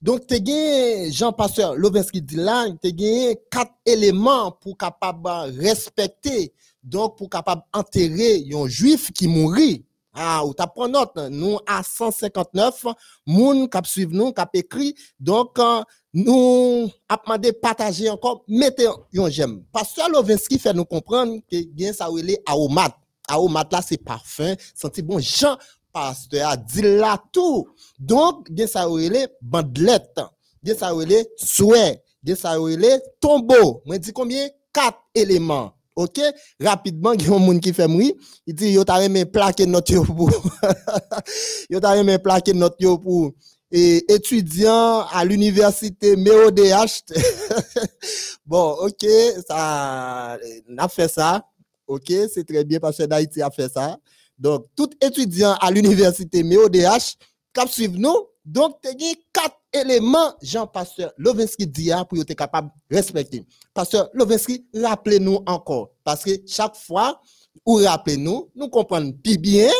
donc tu as Jean-Pasteur Lovinsky dit là, tu as quatre éléments pour capable respecter, donc pour capable enterrer un juif qui mourit. Ah, ou pris note, nous à 159, moun kap suivre nous, kap écrit, donc euh, nous a demandé partager encore, mettez un j'aime. Pasteur Lovinsky fait nous comprendre que bien ça ou est aromat. Aromat là c'est parfum, senti bon Jean pasteur a dit là tout. Donc bien ça ou est bandelette, bien ça ou est souhait, bien ça ou est tombeau. Moi dit combien? Quatre éléments. OK? Rapidement, il y a un monde qui fait mourir. Il dit, yo t'a remis plaquer note yo pour, yo plaquer note yo pour, et étudiant à l'université MEODH. bon, OK, ça, on a fait ça. OK, c'est très bien parce que d'Haïti a fait ça. Donc, tout étudiant à l'université MEODH, cap suivre nous. Donc, tu as quatre éléments, Jean-Pasteur Lovinsky dit hein, pour être capable de respecter. Pasteur Lovinsky, rappelez-nous encore. Parce que chaque fois, ou rappelez-nous, nous comprenons plus bien,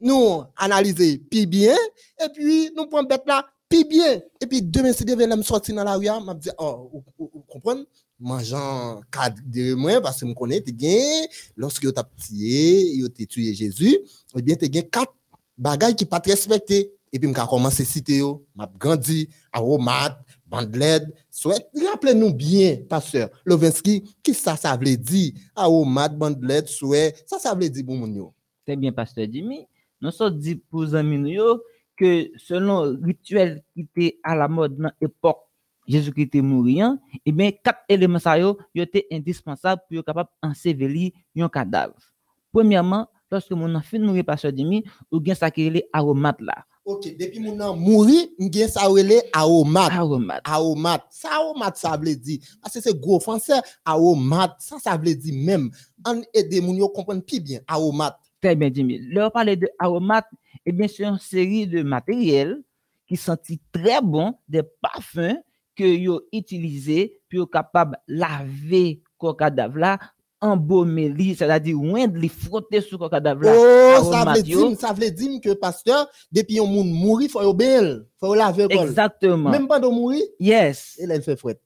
nous analyser plus bien, et puis nous prenons bête là, plus bien. Et puis demain, si demain, me sortir dans la rue, je me dis, oh, vous comprenez? Mangeant cadre de moi, parce que je connais, lorsque tu as tué, tu tué Jésus, eh bien, tu gagné quatre bagages qui pas respectés. Et puis, je commencé à citer, je grandi, aromate, bandelette, souhait. Rappelez-nous bien, pasteur Lovinsky, qui ça, ça veut dire? Aromate, bandelette, souhait, ça, ça veut dire pour mon. Très bien, pasteur Jimmy. Nous sommes dit pour amis que selon le rituel qui était à la mode dans l'époque Jésus-Christ était mourant, eh bien, quatre éléments ça yo, étaient indispensables pour être capable ensevelir un cadavre. Premièrement, lorsque mon enfant mourir, pasteur Jimmy, ou bien ça qui est les aromates là. Ok, depuis mon an mouri, m'gen ça relé aromate. Aromates. Aromate. Ça aromate ça veut dire parce que c'est gros français aromate, ça ça veut dire même en aider moun yo comprendre plus bien aromate. Très bien, Jimmy. Leur parler de aromates, eh bien, c'est une série de matériels qui sentent très bon, des parfums que yo utilisé pour capable laver le cadavre là, embaumer li, c'est-à-dire oindre li, frotter sur le cadavre là. Oh, ça veut dire, ça veut dire que pasteur, depuis un moun mouri, faut bel, faut laver. Exactement. Même pas de mourir, Yes. elle elle fait fouette.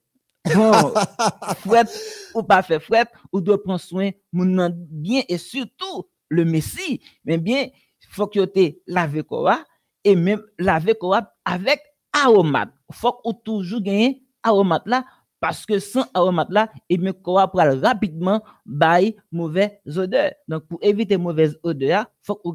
Bon, fouette ou pas faire fouette, ou doit prendre soin moun bien et surtout le Messie, mais bien faut que te laver quoi et même laver quoi avec aromate. Faut ou toujours gagner aromate là parce que sans aromate là, et bien quoi pral rapidement bail mauvaise odeur. Donc pour éviter mauvaise odeur, faut ou.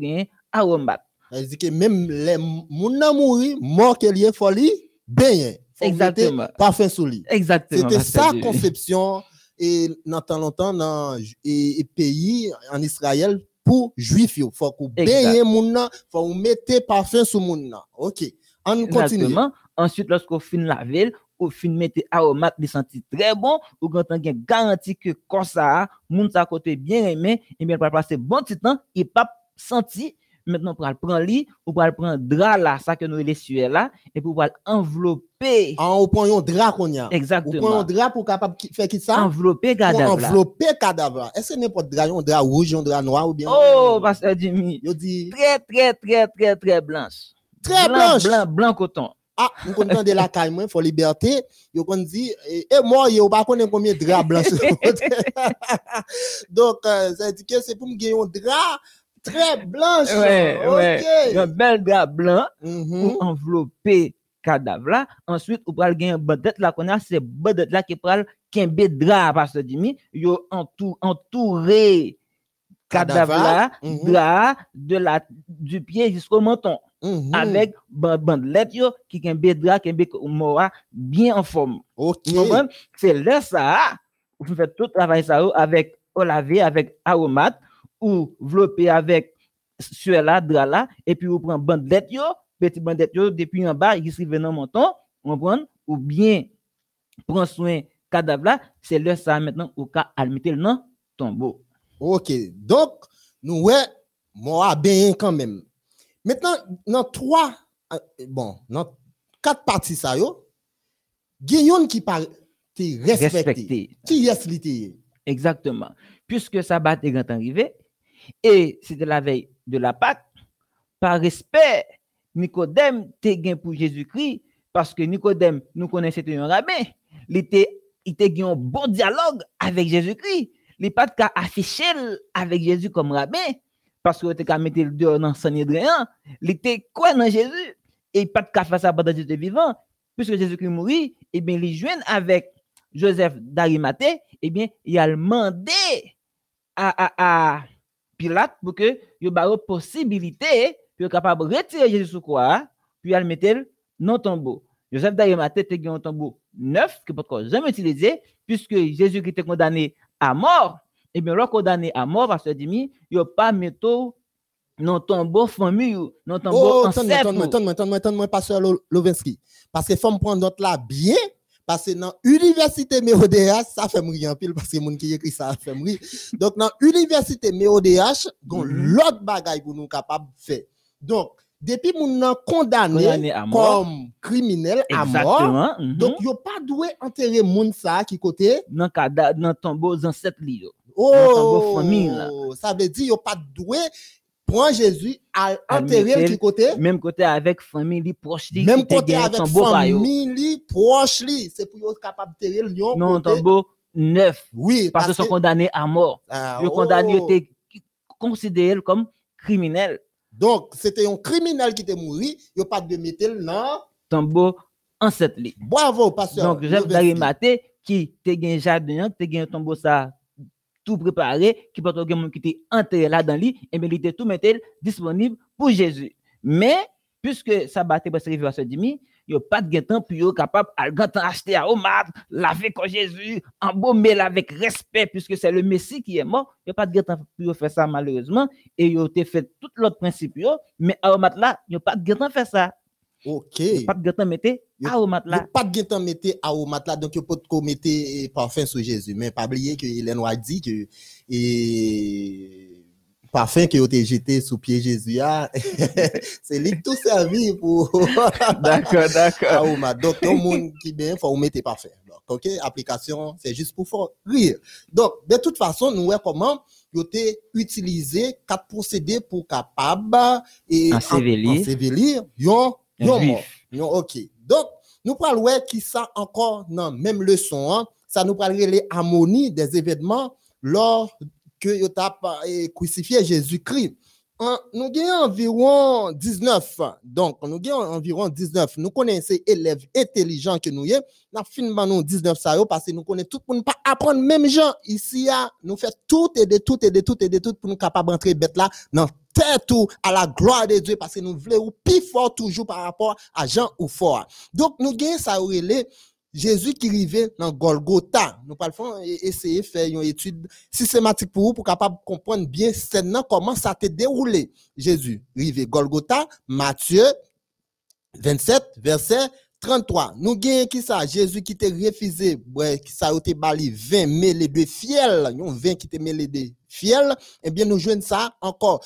Ça veut dire que même les moun nan mouri, mort qu'elle y est folie, ben, faut Exactement. parfum sous. Exactement. C'était sa conception et dans tant longtemps dans et, pays en Israël pour juifs yo. Faut qu'on Exact. baigner moun nan, faut qu'on mette parfum sur moun nan. OK. On continue. Exactement. Ensuite, lorsqu'on fin laver, ou fin mette aromate, il sentit très bon, ou quand on gagne garanti que comme ça, moun sa côté bien aimé, et bien, pour passer bon petit temps, il pas senti, maintenant, pour prendre lit, ou pour prendre drap là, ça que nous les suer là, et pour envelopper, En au point un drap qu'on y a. Point un exactement, drap pour capable faire qui ça? envelopper cadavre envelopper cadavre. Est-ce que n'importe drap, un drap rouge, un drap noir ou bien Oh, pasteur Jimmy, très, très, très, très, très blanche. Très Blanc, blanche. Blanc, blanc coton. Ah, nous content de la caille moi, faut liberté. Yo kon dit et, et moi yo pas connaît combien de drap blanc. sur le côté. Donc euh, ça veut dire que c'est pour me gagner un drap très blanche. Ouais, ouais. OK. Un bel drap blanc, Mhm. pour envelopper cadavre là. Ensuite, ou pral gen badet là qu'on a, c'est badet là qui pral kembe drap, pasteur Jimmy, yo entou, entouré cadavre là, Mhm. drap de la, du pied jusqu'au menton, Mhm. avec ban- bandelette yo, qui kembe drap, kembe mora bien en forme. OK. C'est là ça, vous faites tout travail ça avec eau lavée, avec aromate, ou enveloppé avec sueur là, drap là, et puis vous prenez bandelette yo, petit bandelette yo, depuis en bas, dans le menton, vous comprenez? Ou bien, prendre soin cadavre là, c'est là ça maintenant, au cas, dans le tombeau. OK. Donc nous ouais moi bien quand même. Maintenant, dans trois, euh, bon, dans quatre parties ça yo, Guillaume qui parle, qui respecté. Respecté. Qui est li Exactement. Puisque sabbat est grand arrivé, et c'était la veille de la Pâque, par respect, Nicodème était gain pour Jésus-Christ, parce que Nicodème, nous connaissons, un rabbin. Il était, un bon dialogue avec Jésus-Christ. Il n'est pas affiché avec Jésus comme rabbin, parce qu'il était qu'à mettre le dehors dans Sanhédrin. Il était quoi dans Jésus? Et pas de cas faire ça pendant Jésus vivant, puisque Jésus-Christ mourit, et bien, il joint avec Joseph d'Arimathée, eh bien, il a demandé à, Pilate pour que il y ait une possibilité pour capable de retirer Jésus sous croix, puis le mettre le tombeau. Joseph d'Arimathée était un tombeau neuf que peut jamais utilisé, puisque Jésus qui était condamné à mort, et bien, le condamné à mort, parce que il n'y a pas dans le tombeau famille, dans le tombeau Oh, ancêtre. attends-moi, attends-moi, attends-moi, attends-moi, pasteur Lo- Lovenski. Parce que faut prendre notre là bien, parce que dans l'université Méodéas, ça fait mourir en pile, parce que les gens qui écrit ça fait mourir. Donc, dans l'université Méodéas, gon Mhm. l'autre bagaille pour nous capable de faire. Donc, depuis moun nan condamné, comme criminel à mort, mhm. donc yo pas doué enterrer moun ça qui côté. dans le dans tombeau ancêtre li yo. Oh, ça veut dire yo pas doué prendre Jésus à enterrer qui côté? Même côté avec famille proche Même côté avec famille, proche, c'est pour être capable de terrer le lion. Non, tombeau neuf Oui, parce qu'ils sont condamnés à mort. Ah, Ils condamnés oh. étaient considérés comme criminels. Donc, c'était un criminel qui était mort, il n'y a pas de mettre le nom. Tombeau ancêtre li. Bravo, pasteur. Donc Lovenski. d'Arimathée qui te gen jardin, te gen tombeau ça tout préparé, qui peut gen moun qui te enterré là dans lui, et bien il était tout mettel disponible pour Jésus. Mais puisque ça battait pour arriver à ce demi, il n'y a pas de temps pour yo capable à grand temps acheter à homard, laver comme Jésus, embaumer avec respect puisque c'est le Messie qui est mort. Il n'y a pas de temps pour faire ça malheureusement et il a fait tout l'autre principe mais aromat là, il n'y a pas de temps faire ça. Ok. A pas de temps mettre Yo- aromat là. pas de temps mettre à au matelas, donc peut pas mettre eh, parfum sur Jésus. Mais pas oublier que Hélène a dit que et parfum que vous avez jeté sous pied Jésus, ah, c'est lui qui tout servi pour D'accord, d'accord. Donc, tout le monde qui bien, faut mettre parfait. Donc, ok, application, c'est juste pour faire rire. Donc, de toute façon, nous voyons comment vous avez utilisé quatre procédés pour capable et Ensevelir. yon, yon mort. Yon, ok. Donc, nous parlons ouais, qui ça encore dans même leçon, hein, ça nous parle les harmonies des événements lors que vous avez crucifié Jésus-Christ. En- nous avons environ 19. Donc, nous avons environ 19. Nous connaissons élèves intelligents que nous sommes. Nous avons nous 19 ça parce que nous connaissons tout pour ne pas apprendre même gens ici. ah, Nous faisons tout et de tout et de tout et de tout pour nous capables d'entrer bête là dans tête ou à la gloire de Dieu parce que nous voulons ou plus fort toujours par rapport à Jean ou fort. Donc, nous avons ça relais Jésus qui arrivait dans Golgotha. Nous parlons essayer de faire une étude systématique pour vous pour capable comprendre bien comment ça s'est déroulé. Jésus arrivé Golgotha, Matthieu 27 verset 33. Nous gagnons qui ça? Jésus qui t'a refusé qui ça a été bali 20 mêlés de fiel, yon 20 qui t'a mêlé de fiel, eh bien nous jouons ça encore.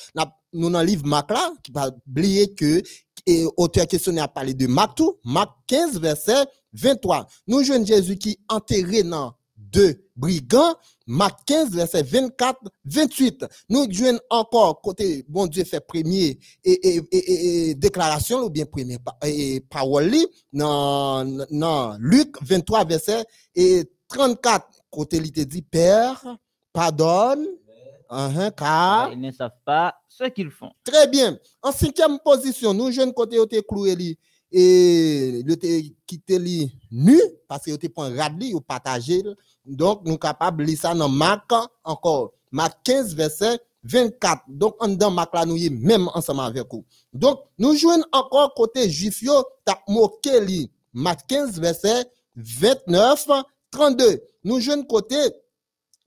Nous dans le livre Marc là qui va oublier que et auteur questionné a parlé de Marc tout, Marc 15 verset 23. Nous jouons Jésus qui enterré dans deux brigands, Marc 15 verset 24 28. Nous jouons encore côté bon Dieu fait premier et, et, et, et- et déclaration ou bien premier et, parole dans dans Luc 23 verset et 34 côté il te dit Père pardonne uh-huh, car Ils ne savent pas ce qu'ils font. Très bien. En cinquième position, nous, jeunes côté, ont cloué li, et le te quitté li nu, parce que te prend rad li, ou partagé. Donc, nous capables de lire ça dans Marc encore. Marc 15, verset 24. Donc, en dedans Marc là, nous même ensemble avec vous. Donc, nous jouons encore côté juif yo, t'a moqué li. Marc 15, verset 29, 32. Nous jouons côté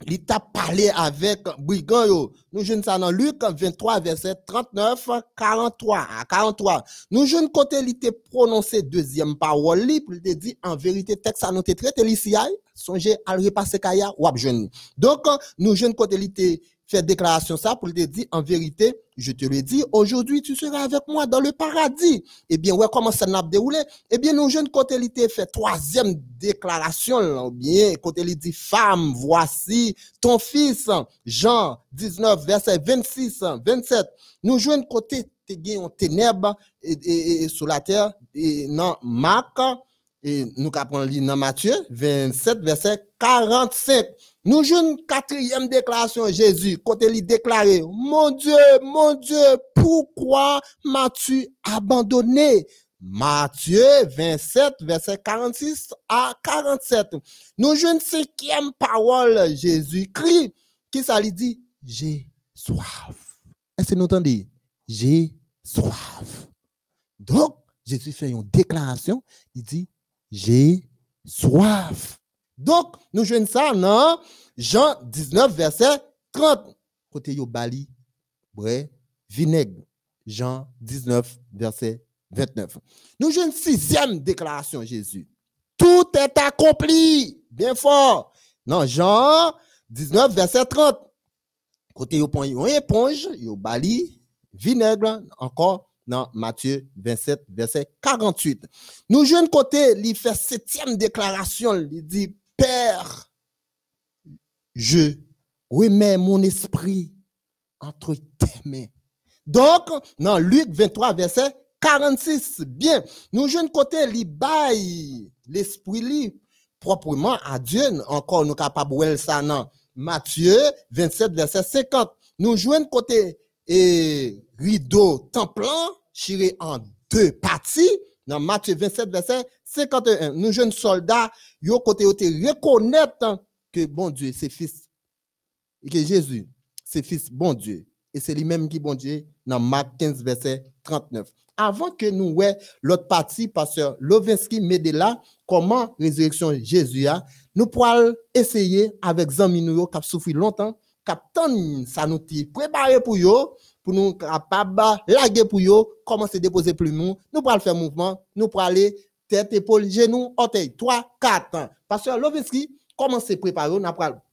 il t'a parlé avec brigand. Nous jeunes ça dans Luc 23 verset 39 43 à 43. Nous jeunes côté il t'a prononcé deuxième parole pour te dit en vérité texte ça nous traité ici. Songez à repasser kaya ou jeune. Donc nous jeunes côté il fait déclaration ça pour te dire, en vérité, je te le dis, aujourd'hui, tu seras avec moi dans le paradis. Eh bien, ouais, comment ça n'a déroulé? Eh bien, nos jeunes côté fait troisième déclaration, là, bien, côté dit, femme, voici ton fils. Jean 19, verset 26, 27. Nous jeunes côté, te gen yon ténèbres et, et, et, sur la terre, et non, Marc, et nous apprenons dans Matthieu 27, verset 45. Nous jouons une quatrième déclaration Jésus, quand il déclaré, mon Dieu, mon Dieu, pourquoi m'as-tu abandonné? Matthieu 27, verset 46 à 47. Nous jouons une cinquième parole Jésus crie, qui ça lui dit, j'ai soif. Est-ce que nous entendez? J'ai soif. Donc, Jésus fait une déclaration, il dit, j'ai soif. Donc, nous jouons ça dans Jean 19, verset 30. Côté yo bali, vinaigre. Jean 19, verset 29. Nous jouons une sixième déclaration, Jésus. Tout est accompli. Bien fort. Non, Jean 19, verset 30. Côté yo point une éponge, yo bali, vinaigre, encore dans Matthieu 27, verset 48. Nous jouons côté, il fait septième déclaration, il dit, Père, je remets mon esprit entre tes mains. Donc, dans Luc 23, verset 46, bien, nous jouons côté, il baille l'esprit li proprement à Dieu, encore nous capables de ça dans Matthieu 27, verset 50. Nous jouons côté et rideau templant, chiré en deux parties, dans Matthieu 27, verset 51. Nous jeunes soldats, yo côté reconnaître que bon Dieu, c'est fils. Et que Jésus, c'est fils bon Dieu. Et c'est lui-même qui bon Dieu dans Marc 15, verset 39. Avant que nous ouais l'autre partie, pasteur Lovinski là comment résurrection Jésus a, nous pourrons essayer avec Zami nous qui souffert longtemps, qui ça nous préparé pour yo, pour nous capables laguer pour yo, commencer à déposer plus nous, nous pourrons faire mouvement, nous pourrons aller tête, épaule, genou, orteil. 3, 4. Pasteur Lovinski, commencez à préparer, on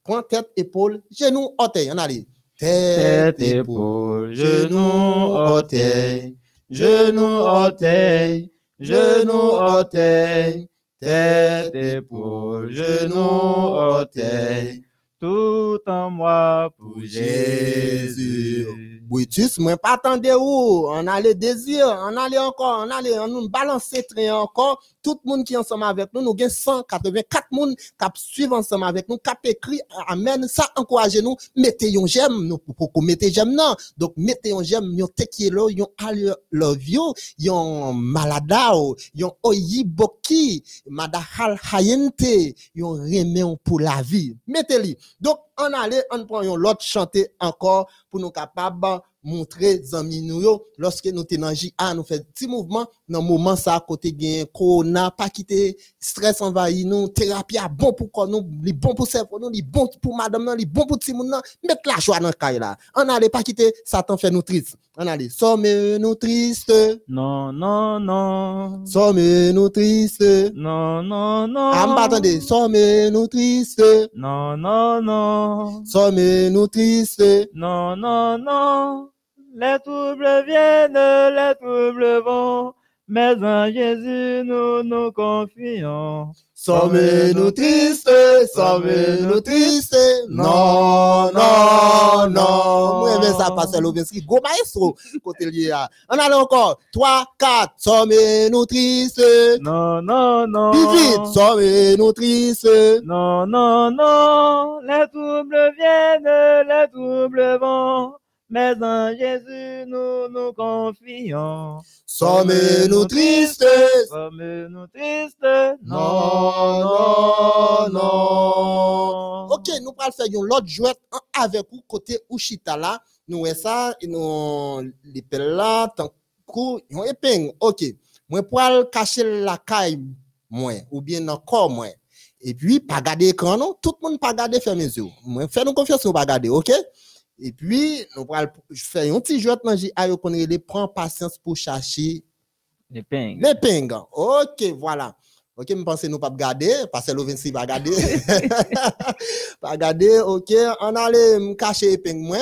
prend tête, épaule, genou, orteil. On allait. Tête, épaule, genou, orteil, genou, orteil, genou, orteil, tête, épaule, genou, orteil, tout en moi pour Jésus. Brutus, moi pas attendre où, on a le désir, on a encore, on a on nous balancer train encore, tout le monde qui est ensemble avec nous, nous avons 184 personnes qui suivent ensemble avec nous, qui écrit amen, ça encourage nous, mettez un j'aime, nous pour mettez j'aime non. Donc mettez un j'aime, yon tekielo, yon I love you, yon maladao, yon oyiboki, madahal hayente, yon remen pour la vie. Mettez-le. Donc on allait, on prend l'autre chanter encore pour nous capables montrer zami nous yo lorsque nous sommes dans JA nous fait petit mouvement dans moment ça côté gain corona pas quitter stress envahi nous thérapie a bon pour nous li bon pour cerveau nous li bon pour madame nous li bon pour petit monde mettre la joie dans caille là. On allait pas quitter Satan fait nous triste. On allait sommes nous tristes? Non non non. Sommes nous tristes? Non non non. Ah attendez sommes nous tristes? Non non non. Sommes nous tristes? Non non non les troubles viennent, les troubles vont, mais en Jésus nous nous confions. Sommes-nous tristes, sommes-nous tristes, non, non, non. Moi, mais ça passe Lovinski, go maestro, côté lié à. On a encore, 3, 4, sommes-nous tristes? Non, non, non. Vite, sommes-nous tristes? Non, non, non. Les troubles viennent, les troubles vont. Mais en Jésus, nous nous confions. Sommes-nous tristes? Sommes-nous tristes? Non, non, non. Ok, nous allons faire une autre jouette avec vous côté Ushita là. Nous ça, nous les là, tant coup, yon épingle. Ok, moi pour cacher la caille, moi, ou bien corps, moi. Et puis, pas garder écran, non? Tout le monde pas garder ferme les yeux. Moi, fais nous confiance, nous pas garder, ok? Et puis, nous allons faire un petit jeu dans JA, qu'on les prend patience pour chercher l'épingle. L'épingle. OK, voilà. Ok, je pense que nous pas regarder, parce que le 26 pas regarder. pas regarder, ok, on allait me cacher moi.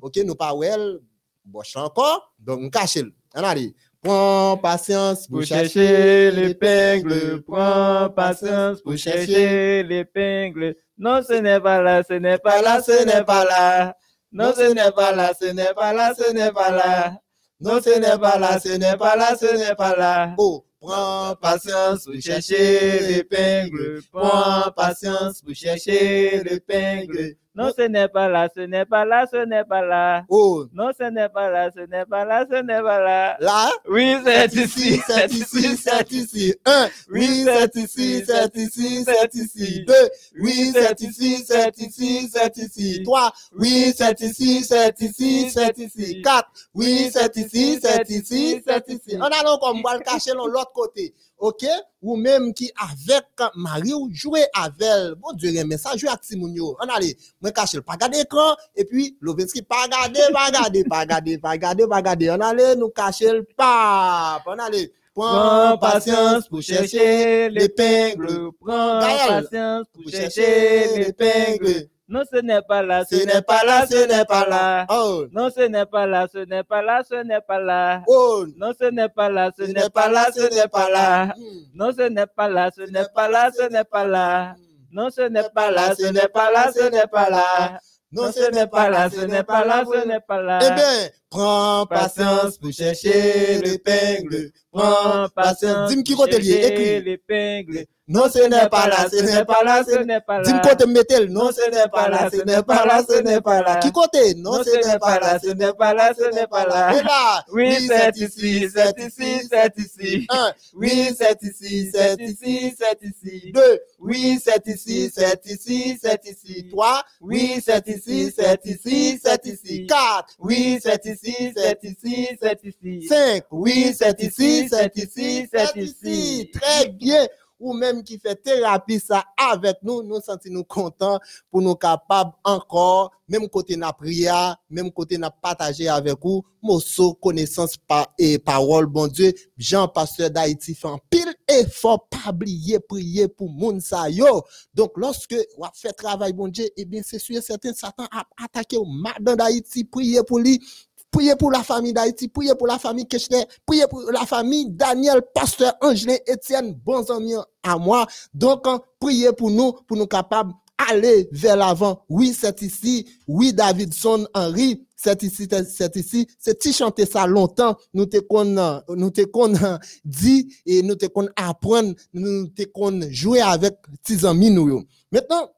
Ok, nous pas well, boche encore, donc me cacher. On allait. Prends patience pour Pour chercher l'épingle, prends patience pour chercher l'épingle. Non, ce n'est pas là, ce n'est pas là, ce n'est pas là. Non, ce n'est pas là, ce n'est pas là, ce n'est pas là. Non, ce n'est pas là, ce n'est pas là, ce n'est pas là. Oh, prends patience pour chercher l'épingle. Prends patience pour chercher l'épingle. Non, ce n'est pas là, ce n'est pas là, ce n'est pas là. Oh, Non, ce n'est pas là, ce n'est pas là, ce n'est pas là. là, Oui, c'est ici, c'est ici, c'est ici. Un, oui, c'est ici, c'est ici, c'est ici. Deux, oui, c'est ici, c'est ici, c'est ici. Trois, oui, c'est ici, c'est ici, c'est ici. Quatre, oui, c'est ici, c'est ici, c'est ici. On a donc comme va le cacher l'autre côté. OK? Ou même qui avec Marie ou jouer avec elle. Bon Dieu, mais ça joue avec Timounio. On allait, moi cacher pas garder écran et puis Lovinski pas garder, pas garder, pas garder, pas garder, pas garder. On allait nous cacher le pas. On allait. Prends patience pour chercher l'épingle. Prends patience pour chercher l'épingle. Non, ce n'est pas là, Ce n'est pas là, ce n'est pas là. Oh, Non, ce n'est pas là, ce n'est pas là, ce n'est pas là. oh, Non, ce n'est pas là, ce n'est pas là, ce n'est pas là. Hmm. Non, ce n'est pas là, ce n'est pas là, ce n'est pas là. Non, ce n'est pas là, ce n'est pas là, ce n'est pas là. Non, ce n'est pas là, ce n'est pas là, ce n'est pas là. Eh bien, prends patience pour chercher l'épingle. Prends patience. Dis-moi qui côté lié, écris. l'épingle. Non, ce n'est pas là, ce n'est pas là, ce n'est n'est pas là. Dis-moi côté métal. Non, ce n'est pas là, ce n'est pas là, ce n'est pas là. Qui côté? Non, ce n'est pas là, ce n'est pas là, ce n'est pas là. Et là, Oui, c'est ici, c'est ici, c'est ici. Un, oui, c'est ici, c'est ici, c'est ici. Deux, oui, c'est ici, c'est ici, c'est ici. Trois, oui, c'est ici, c'est ici, c'est ici. Quatre, oui, c'est ici, c'est ici, c'est ici. Cinq, oui, c'est ici, c'est ici, c'est ici. Très bien. Ou même qui fait thérapie ça avec nous, nous sentons nous contents pour nous capables encore, même côté na prière, même côté na partager avec vous, morceau connaissance par et parole, bon Dieu, Jean Pasteur d'Haïti fait pile effort, pas oublier prier pour moun sa yo. Donc, lorsque on fait travail, bon Dieu, eh bien, c'est sûr certain, Satan a attaqué au madame d'Haïti, prier pour lui, prier pour la famille d'Haïti, prier pour la famille Kechner, prier pour la famille Daniel, Pasteur Angelin, Étienne, bons amis à moi. Donc, hein, priez pour nous, pour nous capables aller vers l'avant. Oui, c'est ici. Oui, Davidson, Henry, c'est ici, c'est- ici. C'est ti chanter ça longtemps. Nous te qu'on, nous te qu'on dit et nous te qu'on apprendre, nous te qu'on jouer avec tes amis nous. Maintenant,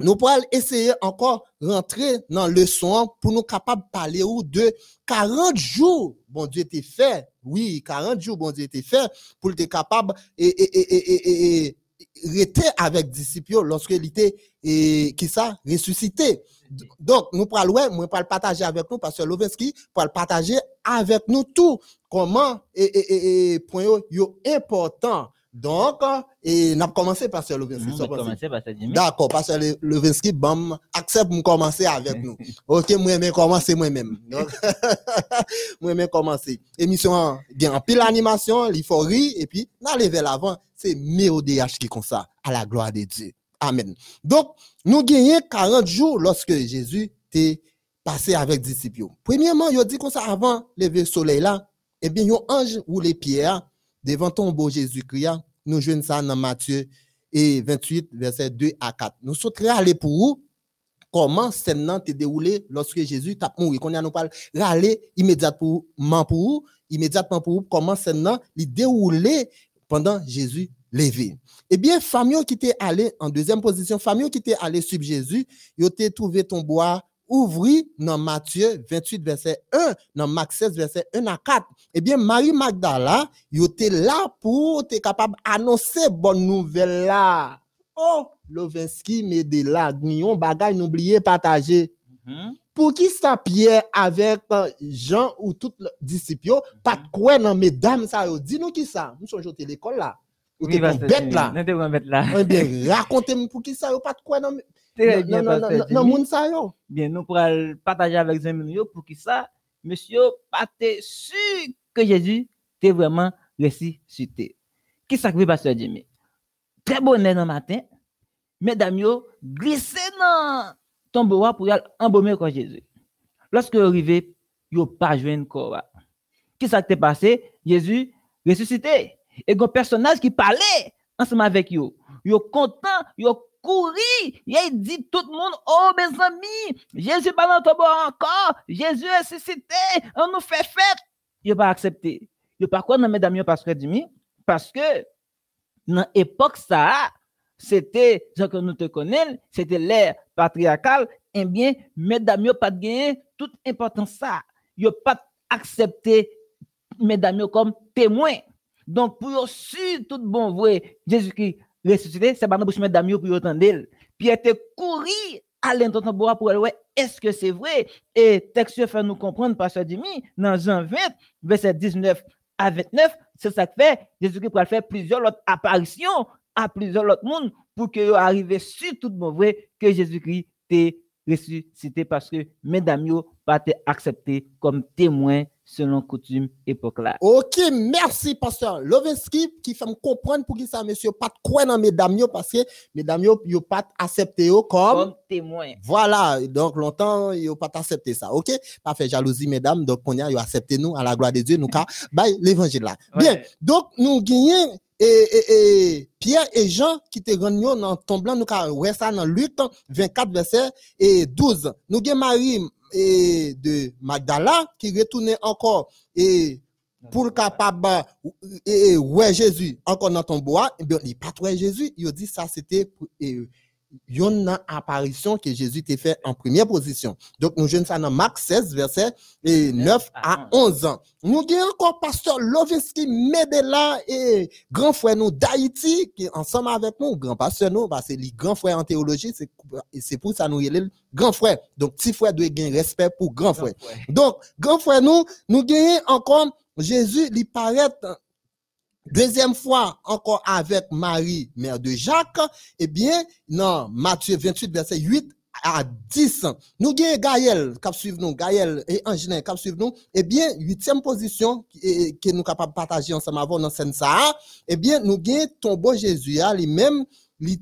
nous pourrons essayer encore rentrer dans le son pour nous capables de parler de 40 jours, bon Dieu t'est fait. Oui, 40 jours, bon Dieu t'est fait pour être capable et, et, et, rester avec disciples lorsque il était qui ça ressuscité. Donc nous pourrons ouais, moi partager avec nous parce que Lovenski pour le partager avec nous tout comment et et et, point yo important. Donc et n'a commencé par par ça, Jimmy. D'accord, que le- Levinsky, bam, accepte de commencer avec nous. Ok, moi-même commencer moi-même. Donc, moi-même commencer. Émission, bien, en pile animation, l'euphorie, et puis, d'aller vers l'avant, c'est MODH qui comme ça, à la gloire de Dieu. Amen. Donc, nous gagnons 40 jours lorsque Jésus était passé avec disciples. Premièrement, il a dit comme ça avant lever le soleil là, eh bien, un ange ou les pierres devant ton beau Jésus-Christ, nous jouons ça dans Matthieu et 28, verset 2 à 4. Nous sommes aller pour vous comment scène te déroulé lorsque Jésus t'a mouru? Qu'on a nous parle râler immédiatement pour vous, immédiatement pour vous, comment scène li déroulé pendant Jésus levé? Eh bien, famille qui était allé en deuxième position, famille qui était allé suivre Jésus, yo te trouvé ton bois ouvri dans Matthieu 28 verset 1, dans Marc 16 verset 1 à 4. Eh bien, Marie Magdala, yo te là pour te capable annoncer bonne nouvelle là. Oh, Lovenski, mais de là, gagnon bagay, n'oubliez partager. Mhm. Pour qui ça Pierre avec euh, Jean ou tout le disciple, yo, pas de quoi dans mesdames ça yo? Dis-nous qui ça? Nous sommes à l'école là. Ou Oui, t'es que bête là. Nous te bon bête là. Eh bien, racontez-moi pour qui ça pas de quoi Très non, bien, non, non, non, non, Jimmy. moun ça yo. Bien, nous pourrons partager avec nous pour que ça, monsieur, pas sûr que Jésus t'est vraiment ressuscité. Qui ça que pasteur Jimmy? très bonnet dans matin, mesdames yo glissé dans tombeau pour y aller embaumer corps Jésus. Lorsque arrivé, yo pas joindre corps. Qui s'est passé? Jésus ressuscité. Et un personnage qui parlait ensemble avec yo. Yo content, yo couru, il dit tout le monde, oh mes amis, Jésus pas dans encore, Jésus est ressuscité, on nous fait fête. Il pas accepté. Il pas quoi mesdames parce que parce que dans l'époque ça c'était ce que nous te connaissons, c'était l'ère patriarcale, eh bien, mesdames, n'ont pas gagné toute importance ça. Ils pas accepté mesdames comme témoins. Donc, pour su tout bon vrai, Jésus-Christ ressuscité, c'est pas dans bouche mesdames pour entendre. Puis il était couru à bois pour voir est-ce que c'est vrai? Et texte fait nous comprendre, Pasteur Dimi, dans Jean 20, verset 19 à 29, c'est ça que fait, Jésus-Christ pour faire plusieurs autres apparitions à plusieurs autres mondes pour que arrive sur tout bon vrai que Jésus-Christ est ressuscité parce que mesdames yo pas été accepté comme témoin selon coutume époque là. OK, merci pasteur Loveski qui fait me comprendre pour qui ça monsieur pas de quoi dans mesdames yo parce que mesdames yo yo pas accepté comme, comme témoin. Voilà, donc longtemps yo pas accepté ça. OK? Pas fait jalousie mesdames, donc on a yo accepté nous à la gloire de Dieu nous ka l'évangile là. Bien, donc nous gagnons et, Pierre et Jean qui te rendent dans ton blanc, nous avons ça dans Luc 24, verset et 12. Nous avons Marie et de Magdala qui retournait encore et pour capable et ouais Jésus encore dans ton bois, et bien il pas Jésus, il dit ça c'était une apparition que Jésus t'a fait en première position. Donc, nous jouons ça dans Marc 16, verset 9 à 11 ans. Nous avons encore pasteur Loveski Medela et grand frère nous d'Haïti qui ensemble avec nous, grand pasteur nous, parce que les grands frères en théologie, c'est pour ça nous le grand frère. Donc, petit frère doit gagner respect pour grand frère. Donc, grand frère nous, nous gagnons encore Jésus, il paraît Deuxième fois, encore avec Marie, mère de Jacques, eh bien, dans Matthieu 28, verset 8 à 10, nous gagnons Gaël, cap suivre nous, Gaël et Angelin, cap suivre nous, eh bien, huitième position que nous capables de partager ensemble avant dans ça, eh bien, nous gagnons tombeau Jésus, hein, lui-même, il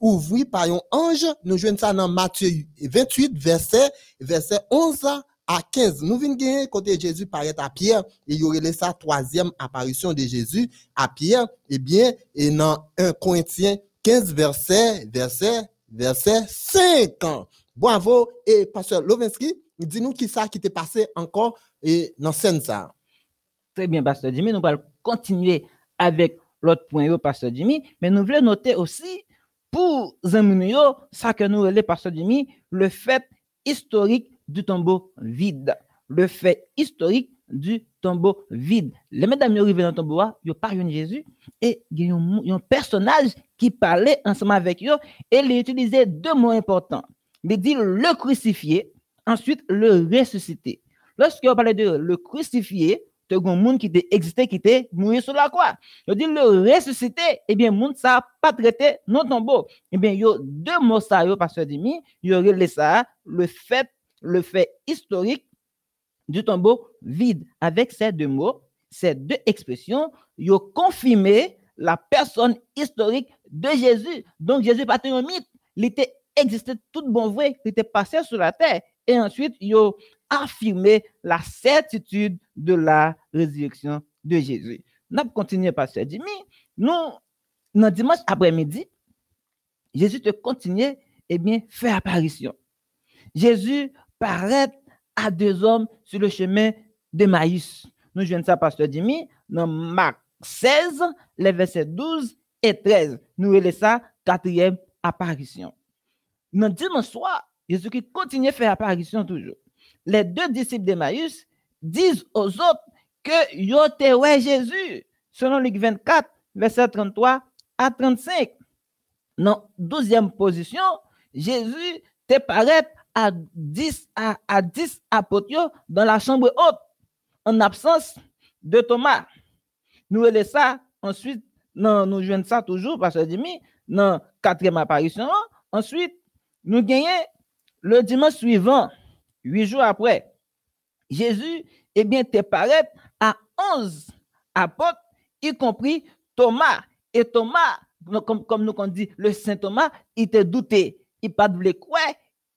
ouvert par un ange, nous jouons ça dans Matthieu 28, verset, verset 11 à 15. Nous venons gagner côté Jésus paraît à Pierre et il y aurait sa troisième apparition de Jésus à Pierre. Eh bien, et dans 1 Corinthiens 15 verset, verset, verset 5. Bravo. Et pasteur Lovinsky, dis-nous qui ça qui t'est passé encore et dans scène ça. Très bien, pasteur Jimmy. Nous allons continuer avec l'autre point, pasteur Jimmy. Mais nous voulons noter aussi pour Zemmunio, ça que nous relais, pasteur Jimmy, le fait historique du tombeau vide. Le fait historique du tombeau vide. Les mesdames arrivent dans le tombeau, ils parlent de Jésus et il y a un personnage qui parlait ensemble avec eux et il utilisait deux mots importants. Il dit le crucifié, ensuite le ressuscité. Lorsqu'il parlait de le crucifié, as un monde qui existait, qui était mort sur la croix. Il dit le ressuscité, eh bien, monde ça pas traité non tombeau. Eh bien, il y a deux mots ça, pasteur Dimi, il y aurait ça, le fait le fait historique du tombeau vide. Avec ces deux mots, ces deux expressions, ils ont confirmé la personne historique de Jésus. Donc Jésus pas un mythe, il était existé tout bon vrai, il était passé sur la terre. Et ensuite, ils ont affirmé la certitude de la résurrection de Jésus. Nous continuons, pasteur Jimmy. Nous, dans dimanche après-midi, Jésus te continue, eh bien, fait apparition. Jésus paraître à deux hommes sur le chemin de Maïs. Nous jouons ça, Pasteur Jimmy, dans Marc 16, les versets 12 et 13. Nous voyons ça, quatrième apparition. Dans dimanche soir, Jésus qui continue à faire apparition toujours. Les deux disciples de Maïs disent aux autres que yo te Jésus, selon Luc 24, verset 33 à 35. Dans douzième position, Jésus te paraît à 10 à, à 10 apôtres dans la chambre haute en absence de Thomas. Nous allons ça ensuite non, nous jouons ça toujours parce que Jimmy dans quatrième apparition. Ensuite, nous gagnons le dimanche suivant, huit jours après. Jésus, eh bien, te paraît à 11 apôtres, y compris Thomas. Et Thomas comme, comme nous on dit, le Saint Thomas, il te douté, il pas de quoi.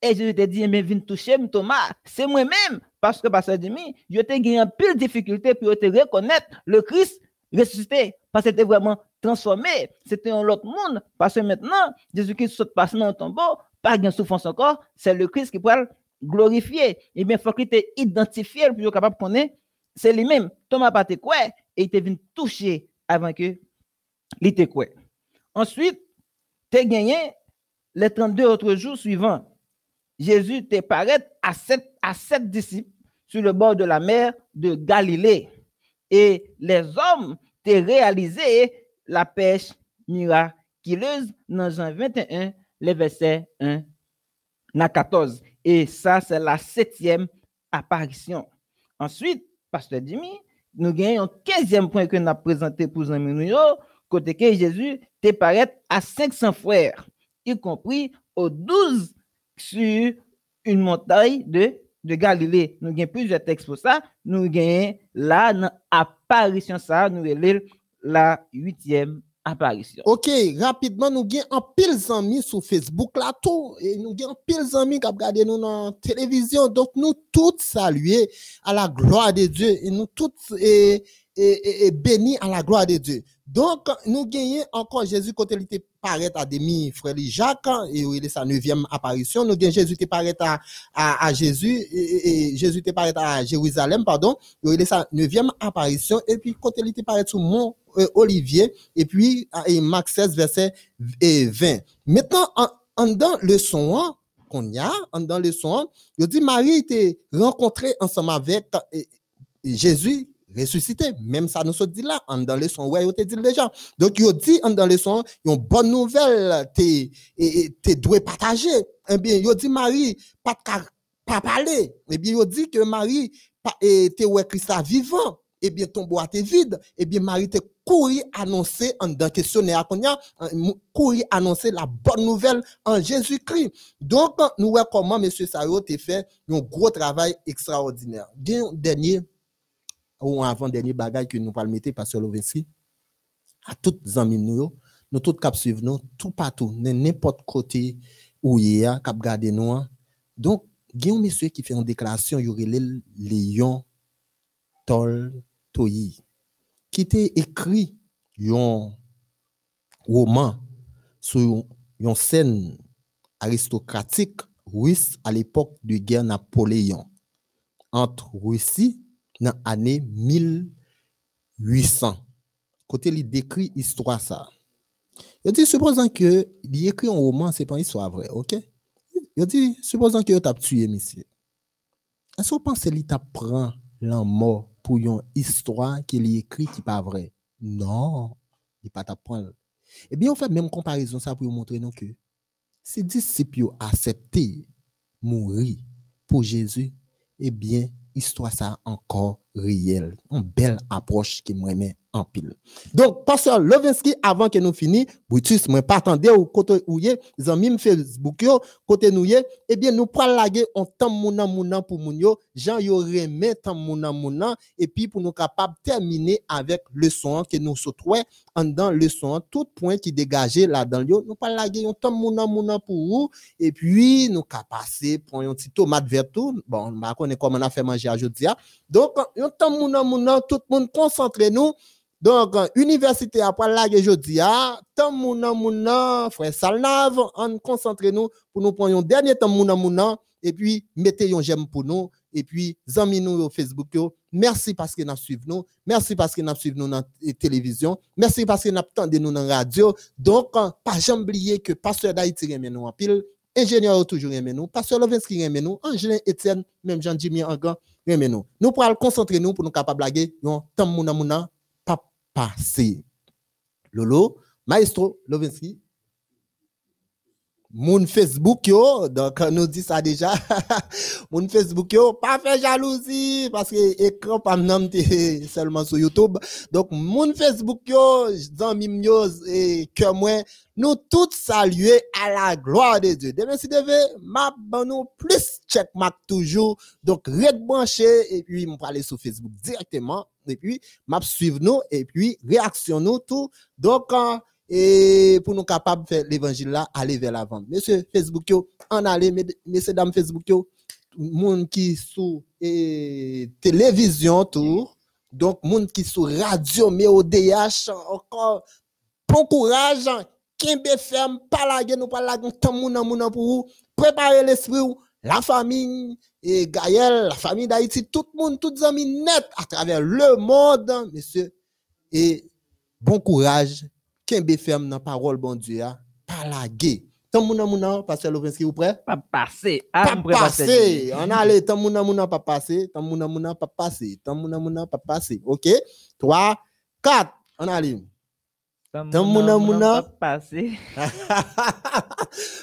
Et je te dit, mais viens toucher Thomas, c'est moi-même. Parce que, pasteur Dimi, je t'ai gagné un peu de difficulté pour reconnaître le Christ ressuscité. Parce que c'était vraiment transformé. C'était un autre monde. Parce que maintenant, Jésus-Christ saute passé dans le tombeau, pas de souffrance encore, c'est le Christ qui le glorifier. Et eh bien, il faut qu'il t'ait identifié pour être capable de connaître, c'est lui-même. Thomas pas quoi, et il te venu toucher avant que il te quoi? Ensuite, tu as gagné les 32 autres jours suivants. Jésus te paraît à sept, disciples sur le bord de la mer de Galilée. Et les hommes t'ont réalisé la pêche miraculeuse dans Jean 21, les versets 1 à 14. Et ça, c'est la septième apparition. Ensuite, Pasteur Dimi, nous gagnons un quinzième point que nous avons présenté pour nous, côté que Jésus te paraît à 500 frères, y compris aux 12 sur une montagne de, Galilée. Nous avons plusieurs textes pour ça. Nous avons là, dans apparition, ça, nous avons la huitième apparition. Ok, rapidement, nous avons un pile d'amis sur Facebook là tout, et nous avons un pile d'amis qui regardent nous dans la télévision. Donc, nous tous saluer à la gloire de Dieu et nous tous et, et, et, bénis à la gloire de Dieu. Donc, nous gagnons encore Jésus quand il était paraît à demi frère Jacques et il est sa neuvième apparition. Nous gagnons Jésus qui paraît à, à, à Jésus et, Jésus qui paraît à Jérusalem, pardon. Il est sa neuvième apparition et puis quand il était paraît sur mont euh, Olivier et puis et Marc 16 verset 20. Maintenant, en, en dans le son qu'on y a, en dans le son, il dit Marie était rencontrée ensemble avec euh, Jésus ressuscité. Même ça nous se dit là, en dans le son, ouais, te dit déjà. Donc, il dit en dans le son, une bonne nouvelle, t'es, t'es doué partager. Eh bien, il dit Marie, pas pas parler. Eh bien, il dit que Marie, t'es ouais Christ vivant. Eh bien, ton boîte est vide. Eh bien, Marie te couru annoncer en dans questionnaire a, couru annoncer la bonne nouvelle en Jésus-Christ. Donc, nous voyons comment monsieur Sayo te fait un gros travail extraordinaire. Dernier ou avant-dernier bagage que nous parlons mettre, Pasteur Lovinski, à toutes les amis nous, nous tous cap nous, tout partout, n'importe côté où il y a, cap garder nous. Hein. Donc, il y a un monsieur qui fait une déclaration, il y aurait Léon Tol Toyi, qui était écrit un roman sur une scène aristocratique russe à l'époque de guerre Napoléon entre Russie nan ane 1800. Kote li dekri histwa sa. Yo di, supposan ke li ekri an roman, se pan histwa vre, ok? Yo di, supposan ke yo tap tuye misye. Aso panse li tap pran lan mor pou yon histwa ke li ekri ki pa vre? Non, li pa tap pran. Ebyen, eh ou fè mèm komparison sa pou yo montre nou ke se disip yo asepte mouri pou Jezu, ebyen, eh histoire ça encore réelle. Une belle approche qui m'aimait en pile. Donc, pasteur Levinsky, avant que nous finissions, Brutus, moi, pas attendre au côté où yé, amis Facebook côté nous eh bien, nous prenons laguer en temps pour moun yo, Jean yo remet temps mouna mouna, et puis pour nous capables terminer avec le son que nous sautons en dans le son, tout point qui dégageait là-dedans yo, nous prenons laguer en temps pour vous, et puis nous passer pour un petit tomate vert bon, on est comme on a fait manger aujourd'hui. Donc, un temps mouna mouna, tout le monde concentre nous, donc, université après la jeudi, ah, tant mouna mouna, frère Salnav, on concentre nous pour nous prendre un dernier temps mouna mouna, et puis mettez un j'aime pour nous, et puis zami nous sur Facebook. Merci parce que nous suivez nous, merci parce que nous suivez nous dans la télévision, merci parce que nous attendez nous dans la radio. Donc, pas jamais oublier que pasteur d'Haïti remet nous en pile, ingénieur toujours remet nous, pasteur Lovinski remet nous, Angélin Etienne, même Jean-Jimmy Angan remet nous. Nous pourrons concentrer nous pour nous capables blaguer, un temps mouna mouna, passé. Lolo, Maestro Lovinsky, mon Facebook yo, donc nous dit ça déjà. mon Facebook yo, pas fait jalousie parce que écran pas seulement sur YouTube. Donc mon Facebook yo, yo et que moi nous tous saluer à la gloire de Dieu. Demain si devez m'a nous plus check toujours. Donc red et puis on aller sur Facebook directement et puis m'a suivre nous et puis réaction nous tout. Donc et pour nous capables de faire l'évangile là, aller vers l'avant. Monsieur Facebook, yo, en aller, mes- messieurs, dames Facebook, yo, moun qui sous télévision tout, donc moun qui sous radio, mais au DH, encore, bon courage, Kimbe ferme, pas la nous pas la gueule, pour vous, préparez l'esprit, la famille, et Gaël, la famille d'Haïti, tout le monde, tous les amis net à travers le monde, monsieur, et bon courage, Kimbe ferme dans parole bon Dieu, a, pas la gueule. Tant moun nan moun nan, pasteur Lovinski, vous prêt? Pas passer. pas Ah, m'pré passer. On allait, tant mouna mouna pas passer, tant mouna mouna pas passer, tant mouna mouna pas passer. OK? 3 4 on allait. Tant mouna mouna. Pas passer.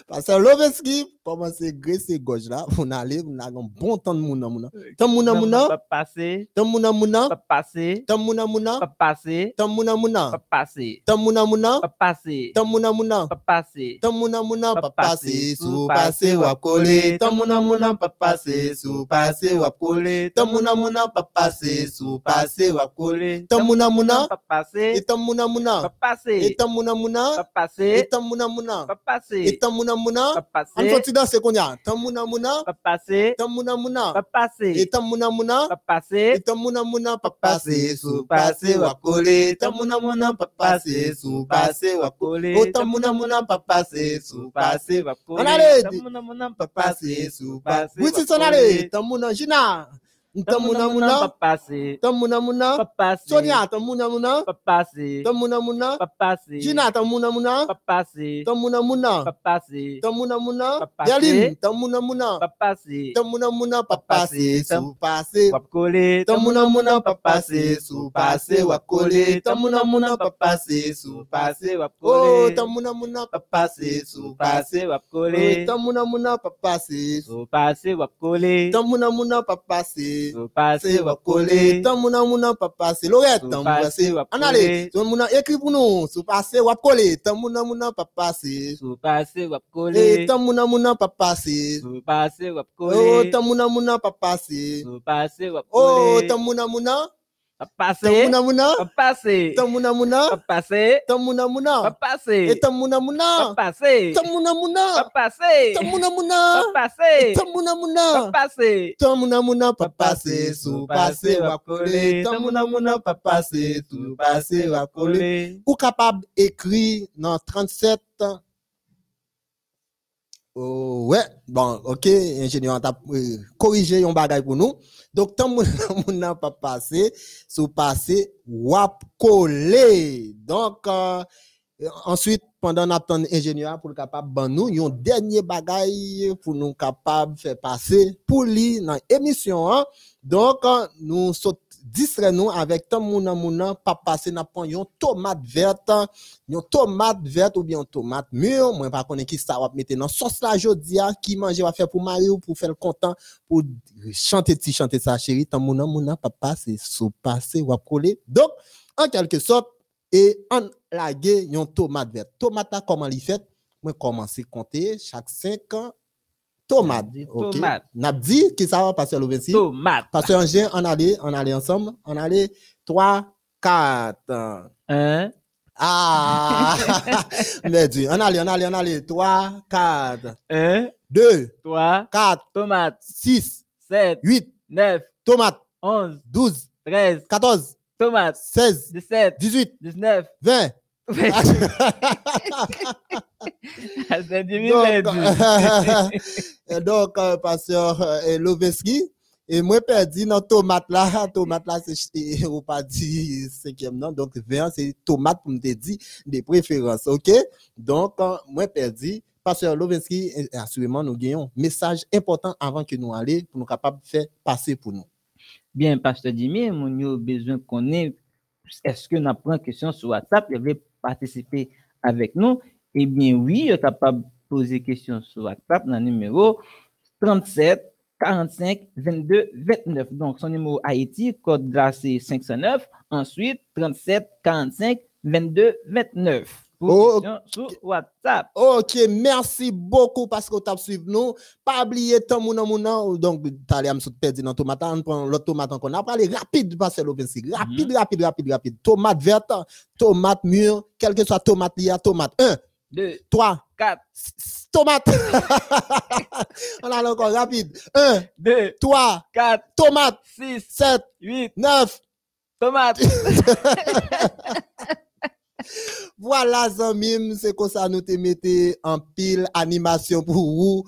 Parce que Loveski commence à graisser gauche là, on allait, on a un bon temps de mouna mouna. Tant mouna mouna, Pas passer. tant mouna mouna, Pas passer. tant mouna mouna, Pas passer. tant mouna mouna, Pas passer. tant mouna mouna, Pas passer. tant mouna mouna. Pas passer. Tant mouna mouna Pa pa pase, pase, sou sou pase, pase wap wap kole. kole. Tant mouna mouna pa pase, sou pase wap kole. Tant mouna mouna pa pase, sou Pas passer. et tant mouna mouna, Pas passer. et tant mouna mouna, Pas passer. Pas passer. et tant mouna mouna. Pas passer. continue danser qu'on y a. Tant mouna mouna, Pas passer. tant mouna mouna, Pas passer. et tant mouna mouna. Pas passer. Et tant mouna mouna pa pase, sou pase wap kole. Tant mouna mouna pa pase, sou pase wap kole. Oh, tant mouna mouna pa pase, sou pase wap kole. On allait. Tamuna muna pa pase sou pa Pase, Oui, c'est wa son allé. Tamuna Gina. Tamuna Pas muna. passer. Tamuna muna. Pas passer. Sonia, tamuna muna. Pas passer. Tamuna muna. Pas passer. Gina, tamuna muna. Pas passer. Tamuna muna. Pas passer. Tamuna muna. Pa pase. Yaline, tamuna muna. Pas passer. Tamuna muna pa Pa pase pase. sou pase. Wap kole. Tamuna muna pa pase sou pase wap kole. Tamuna muna pa pase sou pase. wap Oh, kole. tamuna muna pa pase sou pase. Pase wap Oh, kole. Tamuna muna pa pase. So pase wap kole. Tamuna muna pa pase. So wap kole. kole. Tant mouna mouna pa passe. Lorette, Sou tant mouna wap En allez, kole. tant mouna écrit pour nous. Sou passe wap kole. Tant mouna mouna pa passe. So pase wap Eh, kole. tant mouna mouna pa passe. So pase wap Oh, kole. tant mouna mouna pa passe. So pase wap Oh, tant mouna mouna. Pa Tant pase. mouna mouna. Pa pase. Tant mouna mouna. Pa pase. Tant mouna Pa mouna. pase. Et tant mouna Pa mouna. pase. Tant mouna Pa mouna. pase. Tant mouna Pa mouna. pase. Tant mouna Pa mouna. pase. Tant mouna mouna pa Pa passe. passe, Sou sou passe passe, wap wap kole. kole. Tant mouna mouna pa passe. Sou passe wap kole. Kole. ou capable d'écrire dans 37 Oh, ouais, bon, ok, ingénieur, t'a euh, corrigé un bagage pour nous. Donc, tant moun n'a pas passé, sous passé, wap collé. Donc, euh, ensuite, pendant qu'on ingénieur pour le capable ban nous, yon dernier bagage pour nous capable faire passer pour lui dans l'émission. Hein. Donc, nous saute distrait nous avec tant mouna mouna pas passer n'a prend yon tomate verte yon tomate verte ou bien tomate mûre. Moi pas connais qui ça va mettre dans sauce la jodia qui manger va faire pour Mario pour faire le content pour chanter ti chanter ça chérie. Tant mouna mouna pas passer sous passer ou coller. Donc en quelque sorte et en laguer yon tomate verte. Tomate là, comment li fait? Moi commencer compter chaque 5 ans tomate Dit OK? tomate. n'a dit qui ça va passer le 26 Tomate. parce qu'en G, on allait, on allait ensemble, on allait 3, 4. Un. Ah! Mais Dieu, on allait, on allait, on allait 3, 4, Un. 2, Trois. 4, Tomate. 6, Sept. 8, Neuf. tomates, Onze. 12, Treize. 14, Tomate. 16, Dix-sept. 18, Dix-neuf. 20. Donc, donc, euh, pasteur euh, Loveski, et moi, perdu dans tomate là, tomate là, c'est, ou pas dit cinquième non, donc 20, c'est tomate pour me dire des préférences, ok? Donc, euh, moi, perdu, pasteur Loveski, assurément, nous gagnons message important avant que nous allions pour nous capables de faire passer pour nous. Bien, Pasteur Jimmy, mon yo besoin qu'on ait, est-ce que nous prenons question sur WhatsApp, il veut participer avec nous? Eh bien, oui, capable de poser question sur WhatsApp dans le numéro 37 45 22 29. Donc, son numéro Haïti, code c'est 509. Ensuite, 37 45 22 29. pour Oh, question sur WhatsApp. Ok, merci beaucoup parce que tu as suivi nous. Pas oublier ton mounan mounan. Donc, tu as me perdu dans tomate. On prend l'autre tomate qu'on a parlé rapide parce que l'offensive. Rapide, rapide, rapide, rapide. Tomate verte, tomate mûre, quel que soit tomate tomate 1, 2, 3, 4, tomate. On a encore rapide. 1, 2, 3, 4, tomate, 6, 7, 8, 9. tomates. Voilà, Zamim, c'est comme ça nous te mettez en pile animation pour vous,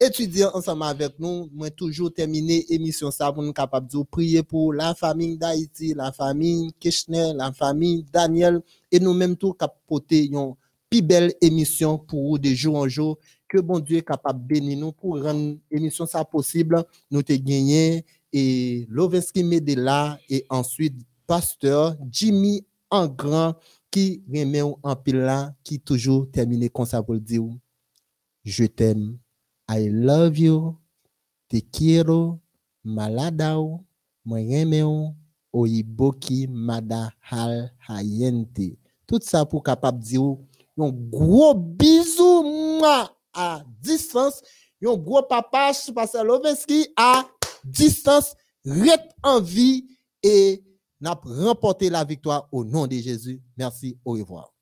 étudier ensemble avec nous. Moi, toujours terminer émission ça pour nous capable de prier pour la famille d'Haïti, la famille Kirchner, la famille Daniel, et nous-mêmes tout cap porter une plus belle émission pour vous de jour en jour. Que bon Dieu est capable de bénir nous pour rendre émission ça possible. Nous te gagné et Loveski Medela et ensuite pasteur Jimmy en grand qui remet en pile là, qui toujours termine comme ça pour le dire je t'aime, I love you, te quiero, maladao, moi oiboki mada hal hayente. Tout ça pour capable dire un gros bisou moi, à distance, un gros papa Pasteur Loveski à distance, reste en vie et n'a remporté la victoire au nom de Jésus. Merci, au revoir.